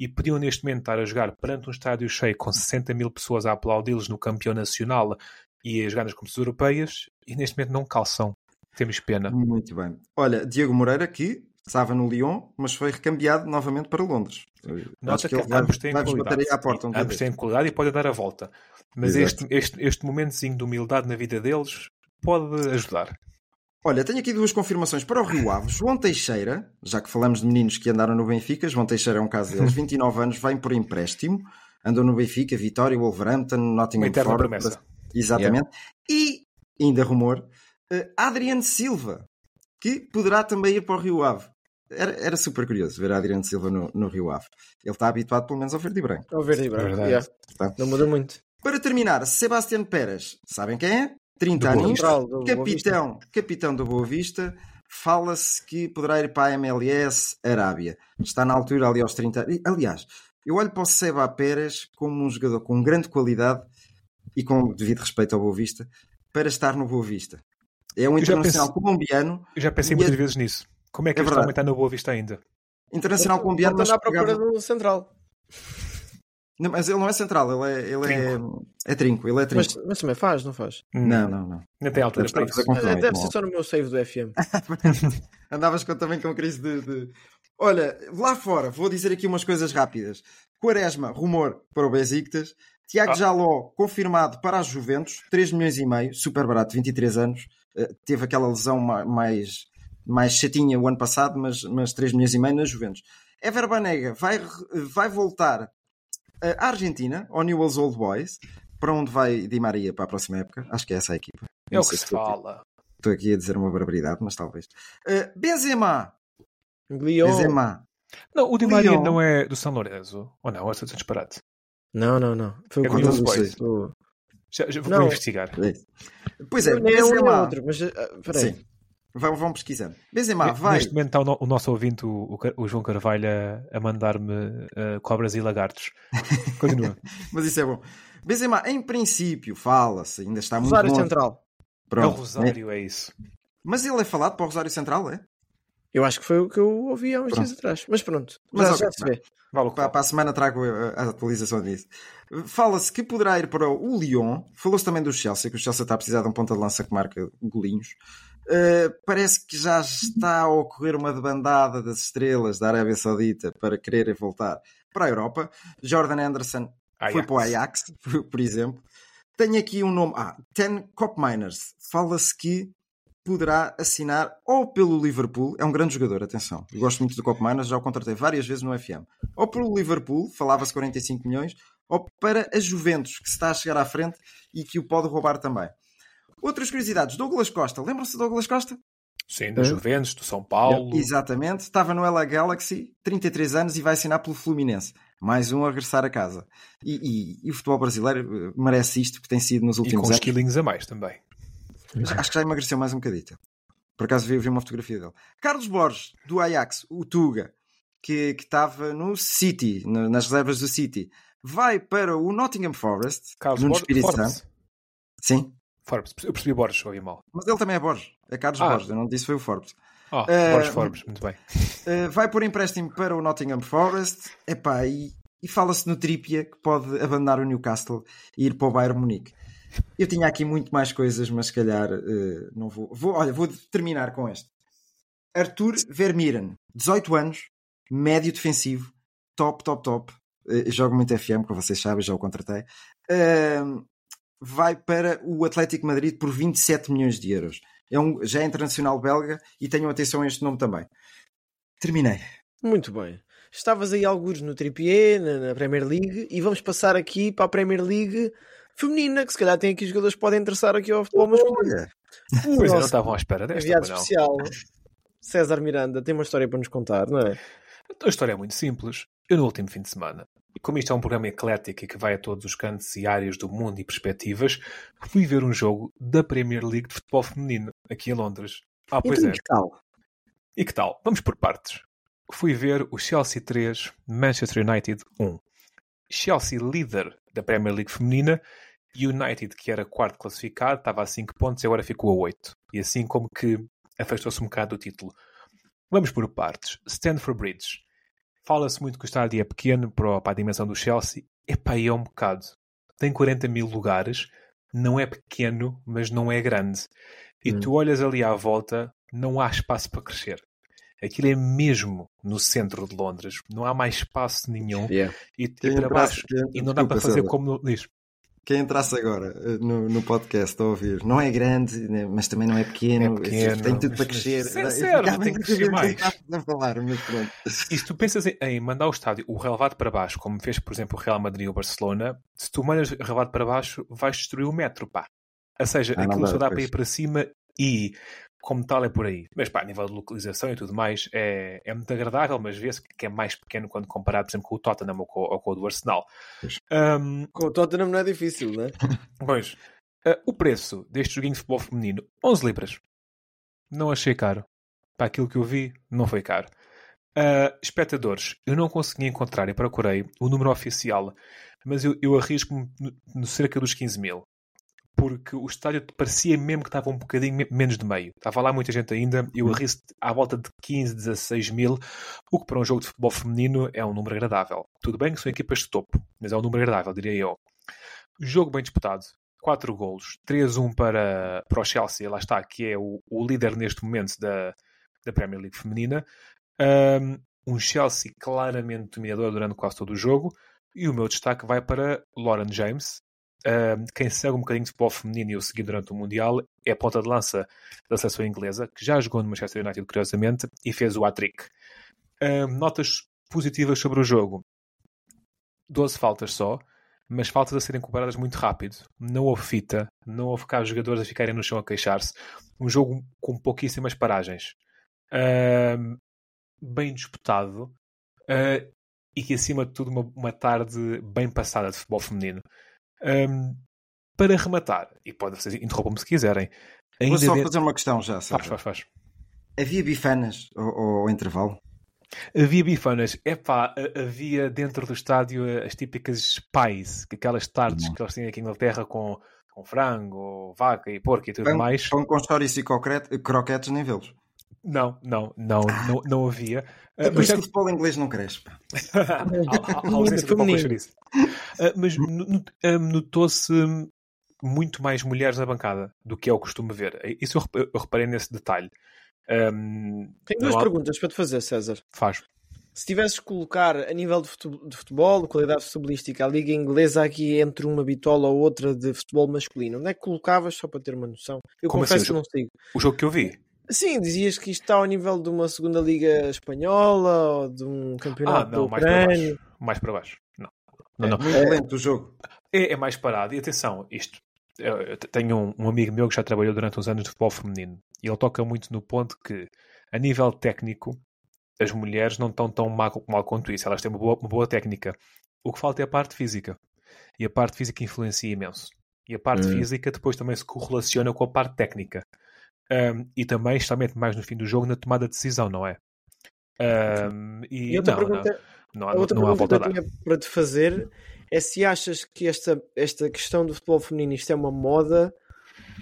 e podiam neste momento estar a jogar perante um estádio cheio com 60 mil pessoas a aplaudi-los no campeão nacional e a jogar nas competições europeias e neste momento não calçam. Temos pena. Muito bem. Olha, Diego Moreira, que estava no Lyon, mas foi recambiado novamente para Londres. Nota Acho que, ele ambos têm qualidade. à porta um ambos têm qualidade e pode dar a volta. Mas Exato. este, este, este momentozinho de humildade na vida deles pode ajudar. Olha, tenho aqui duas confirmações para o Rio Ave. João Teixeira, já que falamos de meninos que andaram no Benfica, João Teixeira é um caso deles, [laughs] 29 anos, vem por empréstimo, andou no Benfica, Vitória, Wolverhampton, Uma Nottingham Forest. promessa. Exatamente. E, ainda rumor, Adriano Silva, que poderá também ir para o Rio Ave. Era, era super curioso ver Adriano Silva no, no Rio Ave. Ele está habituado pelo menos ao verde e branco. Ao verde e branco. Verdade. yeah. Portanto, Não muda muito. Para terminar, Sebastião Pérez, sabem quem é? 30 Do Boa anos, capitão, capitão do Boa Vista. Fala-se que poderá ir para a MLS Arábia. Está na altura ali aos 30 anos. Aliás, eu olho para o Seba Pérez como um jogador com grande qualidade e com devido respeito ao Boa Vista para estar no Boa Vista. É um Eu já internacional pensei- colombiano. Eu já pensei muitas é- vezes nisso. Como é que É este homem está na Boa Vista ainda? Internacional colombiano, Pode mas, andar à procura pegava- do central. Não, mas ele não é central, ele é, ele é, é trinco. Ele é trinco. Mas, mas também faz, não faz? Não, não, não. Nem tem altura Deve para isso. fazer confusão, É, deve então, ser só no meu save do FM. [laughs] Andavas com- também com crise de, de- Olha, lá fora, vou dizer aqui umas coisas rápidas. Quaresma, rumor para o Besiktas. Tiago Ah. Jaló, confirmado para as Juventus, 3 milhões e meio, super barato, 23 anos. Eh, teve aquela lesão ma- mais, mais chatinha o ano passado, mas, mas 3 milhões e meio na Juventus. Ever Banega vai, vai voltar eh, à Argentina, ao Newell's Old Boys, para onde vai Di Maria para a próxima época. Acho que é essa a equipa. É o que se estou aqui- fala. Estou aqui a dizer uma barbaridade, mas talvez. Eh, Benzema, Lyon. Benzema. Não, o Di Maria Leon. não é do São Lourenço. Ou não? Essa é disparate. Não, não, não. Foi É o eu Boys. O- Já, já vou Não. investigar. É. Pois é, Nem é Benzema. outro, mas. ah, Peraí. Sim. Vão, vão pesquisando. Benzema, vai. Neste momento está o, no- o nosso ouvinte, o, o João Carvalho, a, a mandar-me uh, cobras e lagartos. [laughs] Continua. Mas isso é bom. Benzema, em princípio, fala-se, ainda está muito Rosário. Central. é o Pronto. Rosário, é isso. Mas ele é falado para o Rosário Central, é? Eu acho que foi o que eu ouvi há uns Pronto. dias atrás. Mas pronto. Mas já, ok, já se vê. Vale Para, para a semana trago a, a atualização disso. Fala-se que poderá ir para o Lyon. Falou-se também do Chelsea, que o Chelsea está a precisar de um ponta de lança que marca golinhos. Uh, parece que já está a ocorrer uma debandada das estrelas da Arábia Saudita para quererem voltar para a Europa. Jordan Anderson Ajax. foi para o Ajax, por- [laughs] por exemplo. Tenho aqui um nome. Ah, Ten Cop Miners. Fala-se que poderá assinar ou pelo Liverpool. É um grande jogador, atenção. Eu gosto muito do Cop Miners, já o contratei várias vezes no FM. Ou pelo Liverpool, falava-se 45 milhões, ou para a Juventus, que está a chegar à frente e que o pode roubar também. Outras curiosidades. Douglas Costa. Lembram-se de Douglas Costa? Sim, da Juventus, do São Paulo. Exatamente. Estava no LA Galaxy, 33 anos, e vai assinar pelo Fluminense. Mais um a regressar a casa. E, e- e o futebol brasileiro eh, merece isto, porque tem sido nos E com últimos uns anos. quilinhos a mais também. Acho que já emagreceu mais um bocadito. Por acaso vi, vi uma fotografia dele. Carlos Borges, do Ajax, o Tuga, que, estava no City, na- nas reservas do City, vai para o Nottingham Forest, Carlos no. Espírito Forbes. Santo. Sim, Forbes. Eu percebi Borges, ouvi mal. mas ele também é Borges. É Carlos Ah. Borges, eu não disse foi o Forbes. Ah, Eh, Borges Forbes, muito bem. Uh, [laughs] vai por empréstimo para o Nottingham Forest. Epá, e, e fala-se no Trippier que pode abandonar o Newcastle e ir para o Bayern Munique. Eu tinha aqui muito mais coisas, mas se calhar uh, não vou. vou. Olha, vou terminar com este. Arthur Vermeeren, 18 anos, médio defensivo, top, top, top. Uh, jogo muito FM, como vocês sabem, já o contratei. Uh, vai para o Atlético Madrid por 27 milhões de euros. É um, já é internacional belga e tenham atenção a este nome também. Terminei. Muito bem. Estavas aí alguns no Trippier, na, na Premier League, e vamos passar aqui para a Premier League feminina, que se calhar tem aqui jogadores que podem interessar aqui ao futebol masculino. Pois é, não estavam à espera desta, enviado especial, César Miranda, tem uma história para nos contar, não é? A história é muito simples. Eu, no último fim de semana, e como isto é um programa eclético e que vai a todos os cantos e áreas do mundo e perspectivas, fui ver um jogo da Premier League de futebol feminino, aqui em Londres. Ah, pois então, é. que tal? E que tal? Vamos por partes. Fui ver o Chelsea 3, Manchester United 1. Chelsea líder da Premier League feminina United, que era quarto classificado, estava a 5 pontos e agora ficou a 8. E assim como que afastou-se um bocado do título. Vamos por partes. Stanford Bridge. Fala-se muito que o estádio é pequeno para a dimensão do Chelsea. Epá, é um bocado. Tem 40 mil lugares. Não é pequeno, mas não é grande. E Hum. tu olhas ali à volta, não há espaço para crescer. Aquilo é mesmo no centro de Londres, não há mais espaço nenhum. Yeah. E, e para baixo, e não dá para fazer como no, diz. Quem entrasse agora eh, no, no podcast a ouvir, não é grande, né, mas também não é pequeno, É pequeno, tem tudo para crescer. sincero, ficava tem que crescer [laughs] mais. a falar, mas pronto. E se tu pensas em, em mandar o estádio o relevado para baixo, como fez, por exemplo, o Real Madrid ou o Barcelona, se tu mandas o relevado para baixo, vais destruir o metro, pá. Ou seja, Ah, aquilo só dá para ir para cima e, como tal, é por aí. Mas, pá, a nível de localização e tudo mais, é, é muito agradável, mas vê-se que é mais pequeno quando comparado, por exemplo, com o Tottenham ou com, ou com o do Arsenal. Ahm, Com o Tottenham não é difícil, né? [laughs] Pois, ah, o preço deste joguinho de futebol feminino, 11 libras. Não achei caro. Para aquilo que eu vi, não foi caro. Ah, espectadores, eu não consegui encontrar e procurei o número oficial, mas eu, eu arrisco-me no, no cerca dos 15 mil. Porque o estádio parecia mesmo que estava um bocadinho me- menos de meio. Estava lá muita gente ainda, eu arrisco à volta de 15, 16 mil, o que para um jogo de futebol feminino é um número agradável. Tudo bem que são equipas de topo, mas é um número agradável, diria eu. Jogo bem disputado. 4 golos. 3-1 para, para o Chelsea, lá está, que é o, o líder neste momento da, da Premier League feminina. Um, um Chelsea claramente dominador durante quase todo o jogo. E o meu destaque vai para Lauren James. Quem segue um bocadinho de futebol feminino e eu segui durante o Mundial é a ponta de lança da seleção inglesa, que já jogou no Manchester United, curiosamente, e fez o hat-trick. Um, notas positivas sobre o jogo. 12 faltas só, mas faltas a serem comparadas muito rápido. Não houve fita, não houve cá os jogadores a ficarem no chão a queixar-se. Um jogo com pouquíssimas paragens. Ahm, bem disputado ah, e que, acima de tudo, uma, uma tarde bem passada de futebol feminino. Ahm, para rematar, e pode vocês interrompam-me se quiserem, Vou só fazer uma questão já, Faz, Sérgio. faz, faz. Havia bifanas ao, ao- intervalo? Havia bifanas, epá, ha- havia dentro do estádio eh, as típicas pies, que aquelas tardes que eles têm aqui em Inglaterra com, com frango, vaca e porco e tudo Pão, mais. pão com chouriço e croquete- croquetes, nem vê-los. Não, não, não, não, não havia. É Ah, por mas isso que o futebol inglês não cresce. pá. [laughs] a, ausência do chouriço. Ah, mas ah, notou-se muito mais mulheres na bancada do que é o costume ver. Isso eu rep- eu reparei nesse detalhe. Ahm, Tenho duas há- perguntas para te fazer, César. Faz. Se tivesses que colocar a nível de fute- de futebol, de qualidade futebolística, a Liga Inglesa aqui entre uma bitola ou outra de futebol masculino, onde é que colocavas, só para ter uma noção? Eu Como confesso assim, que não sigo. O jogo que eu vi. Sim, dizias que isto está ao nível de uma segunda Liga espanhola ou de um Ah, campeonato não, da mais para baixo. Mais para baixo. Não. Não, não. Muito lento o jogo. É, é mais parado. E atenção, isto. Eu, eu tenho um, um amigo meu que já trabalhou durante uns anos de futebol feminino e ele toca muito no ponto que, a nível técnico, as mulheres não estão tão mal, mal quanto isso. Elas têm uma boa, uma boa técnica. O que falta é a parte física. E a parte física influencia imenso. E a parte Hum. física depois também se correlaciona com a parte técnica. Um, e também, especialmente mais no fim do jogo, na tomada de decisão, não é? Um, e E outra não, pergunta, não, não, outra não há pergunta volta a que dar. eu tinha para te fazer é se achas que esta, esta questão do futebol feminino isto é uma moda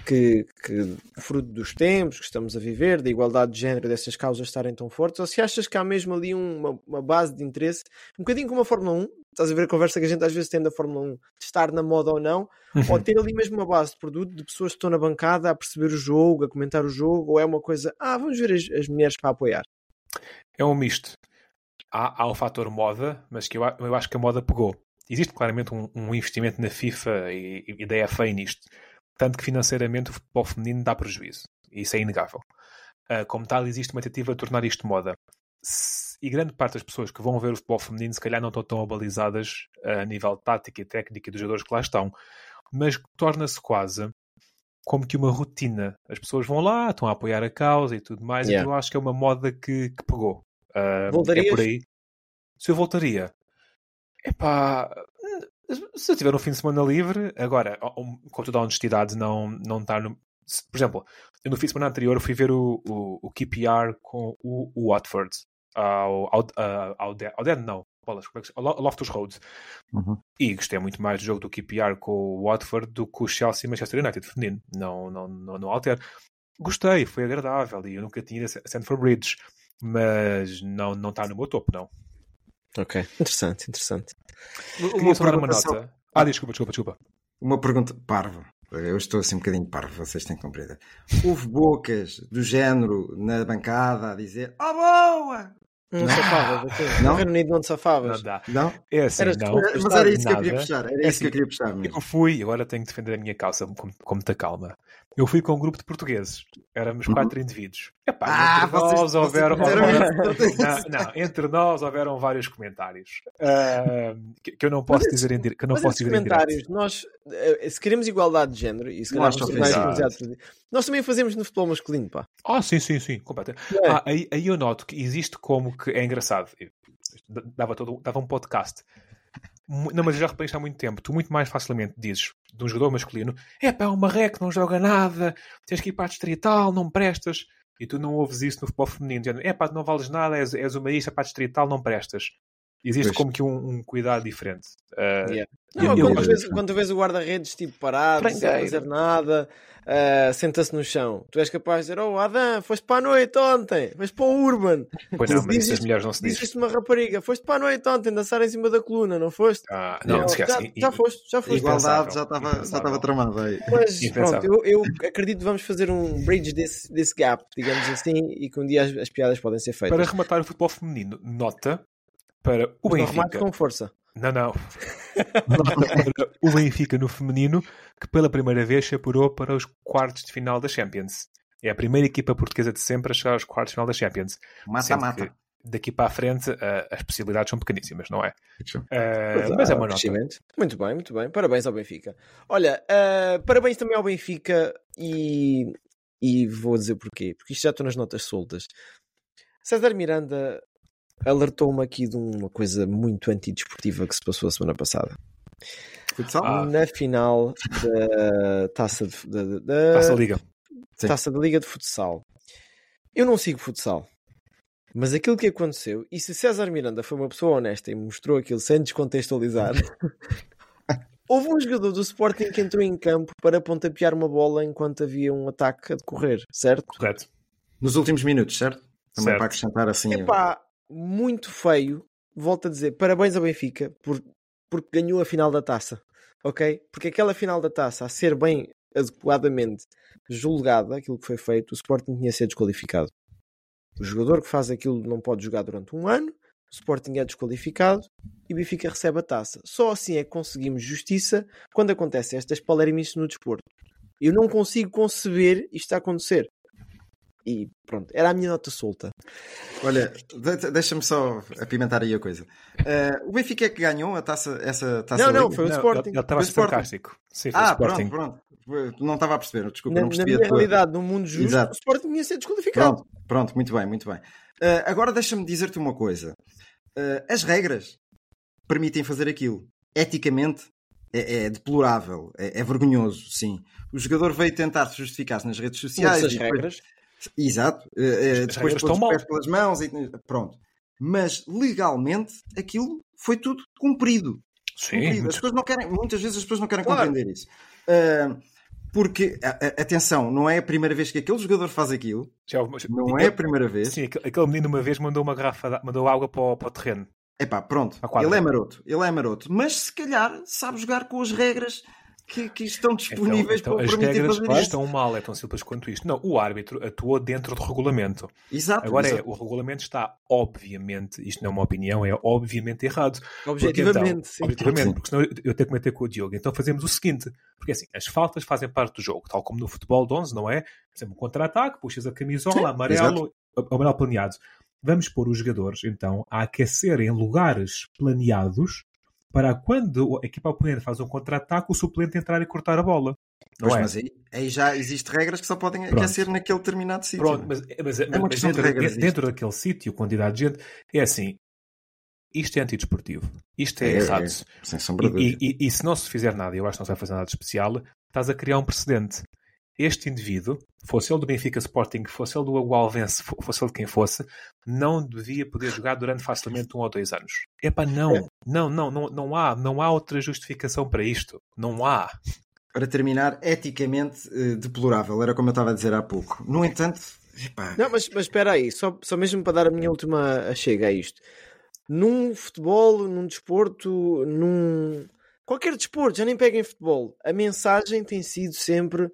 que, que fruto dos tempos que estamos a viver, da igualdade de género, dessas causas estarem tão fortes, ou se achas que há mesmo ali uma, uma base de interesse, um bocadinho como a Fórmula 1, estás a ver a conversa que a gente às vezes tem da Fórmula 1, de estar na moda ou não, ou Uhum. ter ali mesmo uma base de produto de pessoas que estão na bancada a perceber o jogo, a comentar o jogo, ou é uma coisa, ah, vamos ver as, as mulheres para apoiar. É um misto. Há, há o fator moda, mas que eu, eu acho que a moda pegou. Existe claramente um, um investimento na FIFA e, e da FA nisto. Tanto que financeiramente o futebol feminino dá prejuízo. Isso é inegável. Ah, como tal, existe uma tentativa de tornar isto moda. Se- e grande parte das pessoas que vão ver o futebol feminino se calhar não estão tão abalizadas ah, a nível tática e técnica dos jogadores que lá estão. Mas torna-se quase como que uma rotina. As pessoas vão lá, estão a apoiar a causa e tudo mais. Yeah. Então eu acho que é uma moda que, que pegou. Ah, é por aí. Se eu voltaria, epá, se eu tiver um fim de semana livre, agora, com toda a honestidade, não, não estar no. se- Por exemplo, eu no fim de semana anterior fui ver o, o, o QPR com o, o Watford ao, ao, ao, De- ao não, bolas, como é que ao Lo- Loftus Road. Uhum. E gostei muito mais do jogo do QPR com o Watford do que o Chelsea e Manchester United feminino. Não, não, não, não altero. Gostei, foi agradável e eu nunca tinha ido a Stanford Bridge, mas não, não está no meu topo, não. Ok, interessante, interessante. Queria só dar uma pergunta só- nota. Ah, desculpa, desculpa, desculpa. Uma pergunta parva. Eu estou assim um bocadinho parvo, vocês têm que compreender. Houve bocas do género na bancada a dizer: Oh, boa! Não safavas, assim. Não? No Reino Unido não te safavas. Não dá. Não? É assim, Eras não. Mas era isso que eu queria Nada. puxar. Era É isso que eu assim, queria puxar mesmo. Eu fui, agora tenho que defender a minha causa com, com muita calma. Eu fui com um grupo de portugues. Éramos quatro indivíduos. Epá. Ah, entre vocês- nós houveram. isso. [laughs] não, não, entre nós houveram vários comentários ah, que, que eu não posso Mas dizer em que eu não posso dizer comentários, nós, eh, se queremos igualdade de género, e se influenciados por- nós também fazemos no futebol masculino, pá. Ah, sim, sim, sim, completamente. É? Ah, aí, aí eu noto que existe como que é engraçado. Dava, todo, dava um podcast. Não, mas eu já reparei isto há muito tempo. Tu muito mais facilmente dizes de um jogador masculino: é pá, é um marreco, não joga nada, tens que ir para a distrital, não prestas. E tu não ouves isso no futebol feminino, é pá, não vales nada, és, és uma lista para a distrital, não prestas. Existe Pois. como que um, um cuidado diferente. Ah, Yeah. eu- Não, eu- quando, tu vês, quando vês o guarda-redes tipo parado, sem Frangueiro. fazer nada, ah, senta-se no chão, tu és capaz de dizer: Oh, Adam, foste para a noite ontem, foste para o Urban, Pois não, mas Diz isso as mulheres não se isto uma rapariga, foste para a noite ontem, dançar em cima da coluna, não foste? Ah, não, Oh, esquece. já, E- já foste, já foste. Igualdade já estava já estava tramada aí. Mas Impensável. pronto, eu, eu acredito que vamos fazer um bridge desse, desse gap, digamos assim, e que um dia as, as piadas podem ser feitas. Para rematar o futebol feminino, nota para o Mas não remate Benfica. com força. Não, não. Para o Benfica no feminino, que pela primeira vez se apurou para os quartos de final da Champions. É a primeira equipa portuguesa de sempre a chegar aos quartos de final da Champions. Mata-mata. Daqui para a frente, ah, as possibilidades são pequeníssimas, não é? Pois mas é uma nota. Muito bem, muito bem. Parabéns ao Benfica. Olha, ah, parabéns também ao Benfica e, e vou dizer porquê. Porque isto já estou nas notas soltas. César Miranda alertou-me aqui de uma coisa muito antidesportiva que se passou a semana passada. Futsal? Ah. Na final da taça de, da, da- da- Passa a liga. Sim. taça da Liga de Futsal. Eu não sigo futsal. Mas aquilo que aconteceu, e se César Miranda foi uma pessoa honesta e mostrou aquilo sem descontextualizar, [laughs] houve um jogador do Sporting que entrou em campo para pontapear uma bola enquanto havia um ataque a decorrer, certo? Correto. Nos últimos minutos, certo? Também Certo. para acrescentar assim. Epá, muito feio. Volto a dizer, parabéns ao Benfica por, porque ganhou a final da taça. Ok? Porque aquela final da taça, a ser bem adequadamente julgada, aquilo que foi feito, o Sporting tinha sido desqualificado. O jogador que faz aquilo não pode jogar durante um ano, o Sporting é desqualificado e o Benfica recebe a taça. Só assim é que conseguimos justiça quando acontecem estas polémicas no desporto. Eu não consigo conceber isto a acontecer. E pronto, era a minha nota solta. Olha, de- deixa-me só apimentar aí a coisa. Eh, o Benfica é que ganhou a taça, essa taça Não, não, Liga? foi o Sporting. Ele estava Foi o Sporting. sarcástico. Sim, Ah, Sporting. pronto, pronto. Não estava a perceber, desculpa, na, não na percebi minha a tua... realidade, num mundo justo, Exato. o Sporting tinha sido desqualificado. Pronto, pronto, muito bem, muito bem. Eh, agora deixa-me dizer-te uma coisa. Eh, as regras permitem fazer aquilo. Eticamente é, é deplorável, é, é vergonhoso, sim. O jogador veio tentar se justificar nas redes sociais. Essas e depois- regras. Exato. As depois pôs estão os pés pelas mãos e pronto. Mas legalmente aquilo foi tudo cumprido. Sim, Cumprido. As pessoas não querem, muitas vezes as pessoas não querem Claro. compreender isso. Ah, porque, a- a- atenção, não é a primeira vez que aquele jogador faz aquilo, já não é a primeira vez. Sim, aquele, menino uma vez mandou uma garrafa, mandou água para o, para o terreno. Epá, pronto, ele é maroto, ele é maroto, mas se calhar sabe jogar com as regras que, que estão disponíveis então, para as permitir regras fazer estão mal, é tão simples quanto isto. Não, o árbitro atuou dentro do regulamento. Exato, Agora é, exato. o regulamento está obviamente, isto não é uma opinião, é obviamente errado. Porque, Objetivamente, então, sim. objetivamente, Sim. porque senão eu, eu tenho que meter com o Diogo. Então fazemos o seguinte, porque assim, as faltas fazem parte do jogo, tal como no futebol de 11, não é? Por exemplo, um contra-ataque, puxas a camisola, amarelo, amarelo planeado. Vamos pôr os jogadores, então, a aquecer em lugares planeados para quando a equipa oponente faz um contra-ataque, o suplente entrar e cortar a bola. Não Pois, é? mas aí, aí já existem regras que só podem Pronto. aquecer naquele determinado sítio. Pronto, mas, mas, uma mas questão de dentro, regras dentro, daquele sítio, quantidade de gente, é assim, isto é antidesportivo. Isto é, É, errado. é, sem sombra de E, dúvida. e- e se não se fizer nada, eu acho que não se vai fazer nada de especial, estás a criar um precedente. Este indivíduo, fosse ele do Benfica Sporting, fosse ele do Agualvense, fo- fosse ele de quem fosse, não devia poder jogar durante facilmente um ou dois anos. Epá, não, não, não, não, não há, não há outra justificação para isto. Não há. Para terminar, eticamente eh, deplorável, era como eu estava a dizer há pouco. No entanto, epá, Não, mas, mas espera aí, só, só mesmo para dar a minha última chega a isto. Num futebol, num desporto, num qualquer desporto, já nem pega em futebol. A mensagem tem sido sempre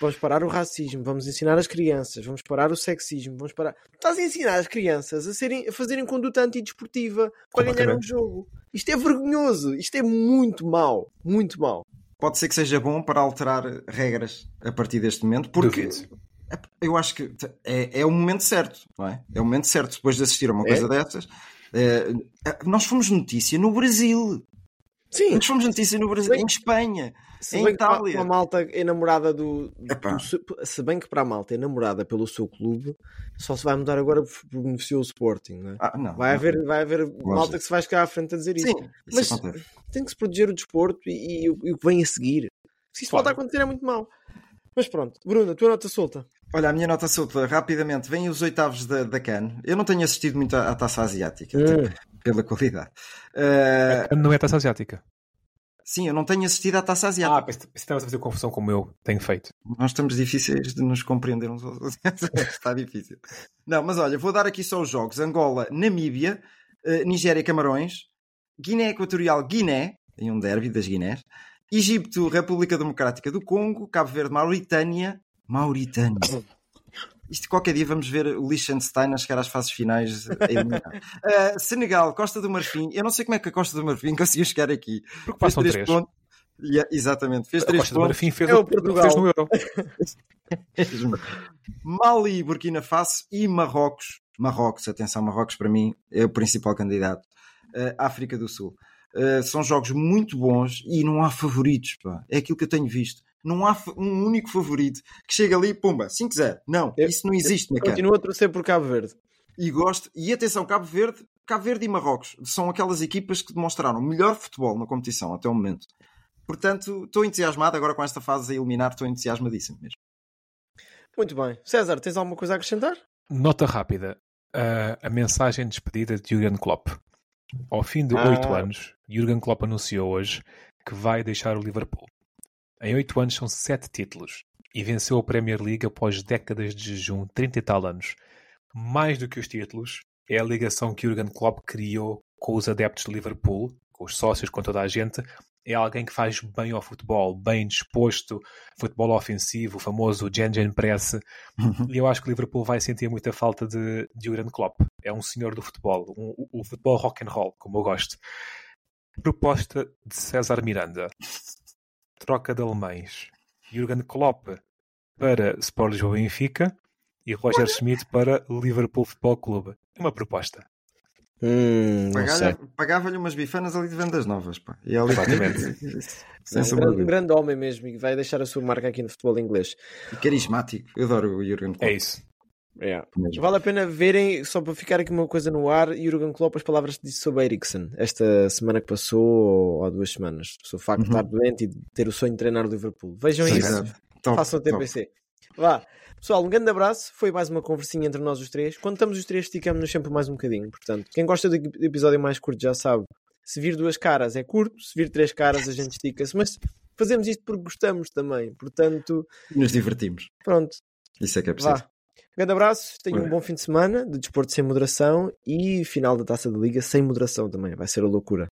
vamos parar o racismo, vamos ensinar as crianças, vamos parar o sexismo, vamos parar. Estás a ensinar as crianças a, serem, a fazerem conduta antidesportiva para ganhar um jogo. Isto é vergonhoso, isto é muito mau, muito mau. Pode ser que seja bom para alterar regras a partir deste momento, porque Duvido. eu acho que é, é o momento certo, não é? É o momento certo depois de assistir a uma coisa dessas. É, nós fomos notícia no Brasil. Sim. Nós fomos notícia no Brasil, Bem- em Espanha, Se em que para Itália. uma malta é namorada do, do- se bem que para a malta é namorada pelo seu clube, só se vai mudar agora porque beneficiou o Sporting, não é? Ah, não, Vai não. haver, vai haver malta que se vai chegar à frente a dizer isso. Sim, isso Mas acontece. tem que se proteger o desporto e, e o, e o que vem a seguir. Se isso Claro. voltar a acontecer é muito mau. Mas pronto, Bruno, a tua nota solta. Olha, a minha nota solta, rapidamente, vêm os oitavos da, da CAN. Eu não tenho assistido muito à, à taça asiática, até pela qualidade. Uh, Não é taça asiática. sim, eu não tenho assistido à taça Ah, asiática. pensei que estavas a fazer confusão como eu tenho feito. Nós estamos difíceis de nos compreender uns aos outros. [laughs] Está difícil. Não, mas olha, vou dar aqui só os jogos: Angola, Namíbia, eh, Nigéria, Camarões, Guiné Equatorial, Guiné, em um derby das Guinés, Egito, República Democrática do Congo, Cabo Verde, Mauritânia, Mauritânia. [coughs] Isto qualquer dia vamos ver o Liechtenstein a chegar às fases finais. [laughs] Eh, Senegal, Costa do Marfim. Eu não sei como é que a Costa do Marfim [laughs] conseguiu chegar aqui. Porque passam Fez três. pontos. Yeah, exatamente, fez A três Costa do pontos. Marfim fez, É o Portugal. fez no Euro. [laughs] Mali, Burkina Faso e Marrocos. Marrocos, atenção, Marrocos para mim é o principal candidato. Uh, África do Sul. Uh, são jogos muito bons e não há favoritos. Pá. É aquilo que eu tenho visto. Não há um único favorito que chega ali, pumba, 5-0. Não, Eu- isso não existe na cara. Continuo a torcer por Cabo Verde. E gosto. E atenção, Cabo Verde, Cabo Verde e Marrocos são aquelas equipas que demonstraram melhor futebol na competição até o momento. Portanto, estou entusiasmado agora com esta fase a eliminar, estou entusiasmadíssimo mesmo. Muito bem. César, tens alguma coisa a acrescentar? Nota rápida. A- a mensagem de despedida de Jurgen Klopp. Ao fim de Ah. oito anos, Jurgen Klopp anunciou hoje que vai deixar o Liverpool. Em oito anos são sete títulos e venceu a Premier League após décadas de jejum, 30 e tal anos. Mais do que os títulos, é a ligação que Jurgen Klopp criou com os adeptos de Liverpool, com os sócios, com toda a gente. É alguém que faz bem ao futebol, bem disposto, futebol ofensivo, o famoso Gen Gen Press. E eu acho que o Liverpool vai sentir muita falta de, de Jurgen Klopp. É um senhor do futebol, um- o, o futebol rock and roll, como eu gosto. Proposta de César Miranda. Troca de alemães. Jurgen Klopp para Sport Lisboa Benfica e Roger Schmidt para Liverpool Futebol Clube. É uma proposta. Hum, Pagava-lhe umas bifanas ali de vendas novas. Pá. E ali... Exatamente. [laughs] Sem É um grande, de um grande homem mesmo e vai deixar a sua marca aqui no futebol inglês. E carismático. Eu adoro o Jurgen Klopp. É isso. Mesmo. Vale a pena verem, só para ficar aqui uma coisa no ar, Jurgen Klopp, as palavras que disse sobre Eriksen esta semana que passou, ou há duas semanas, sobre o facto de Uhum. estar doente e de ter o sonho de treinar o Liverpool. Vejam Sim, isso. Top, Façam o. TPC. Vá. Pessoal, um grande abraço. Foi mais uma conversinha entre nós os três. Quando estamos os três, esticamos-nos sempre mais um bocadinho. Portanto, quem gosta do episódio mais curto já sabe. Se vir duas caras é curto, se vir três caras a gente estica-se. Mas fazemos isto porque gostamos também. Portanto, Nos divertimos. pronto. Isso é que é preciso. Vá. Grande abraço, tenham um bom fim de semana de desporto sem moderação e final da taça da liga sem moderação também. Vai ser a loucura.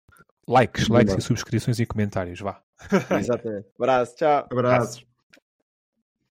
Likes, likes Boa. e subscrições e comentários. Vá. [laughs] [laughs] Exatamente. Abraço, tchau. Abraços.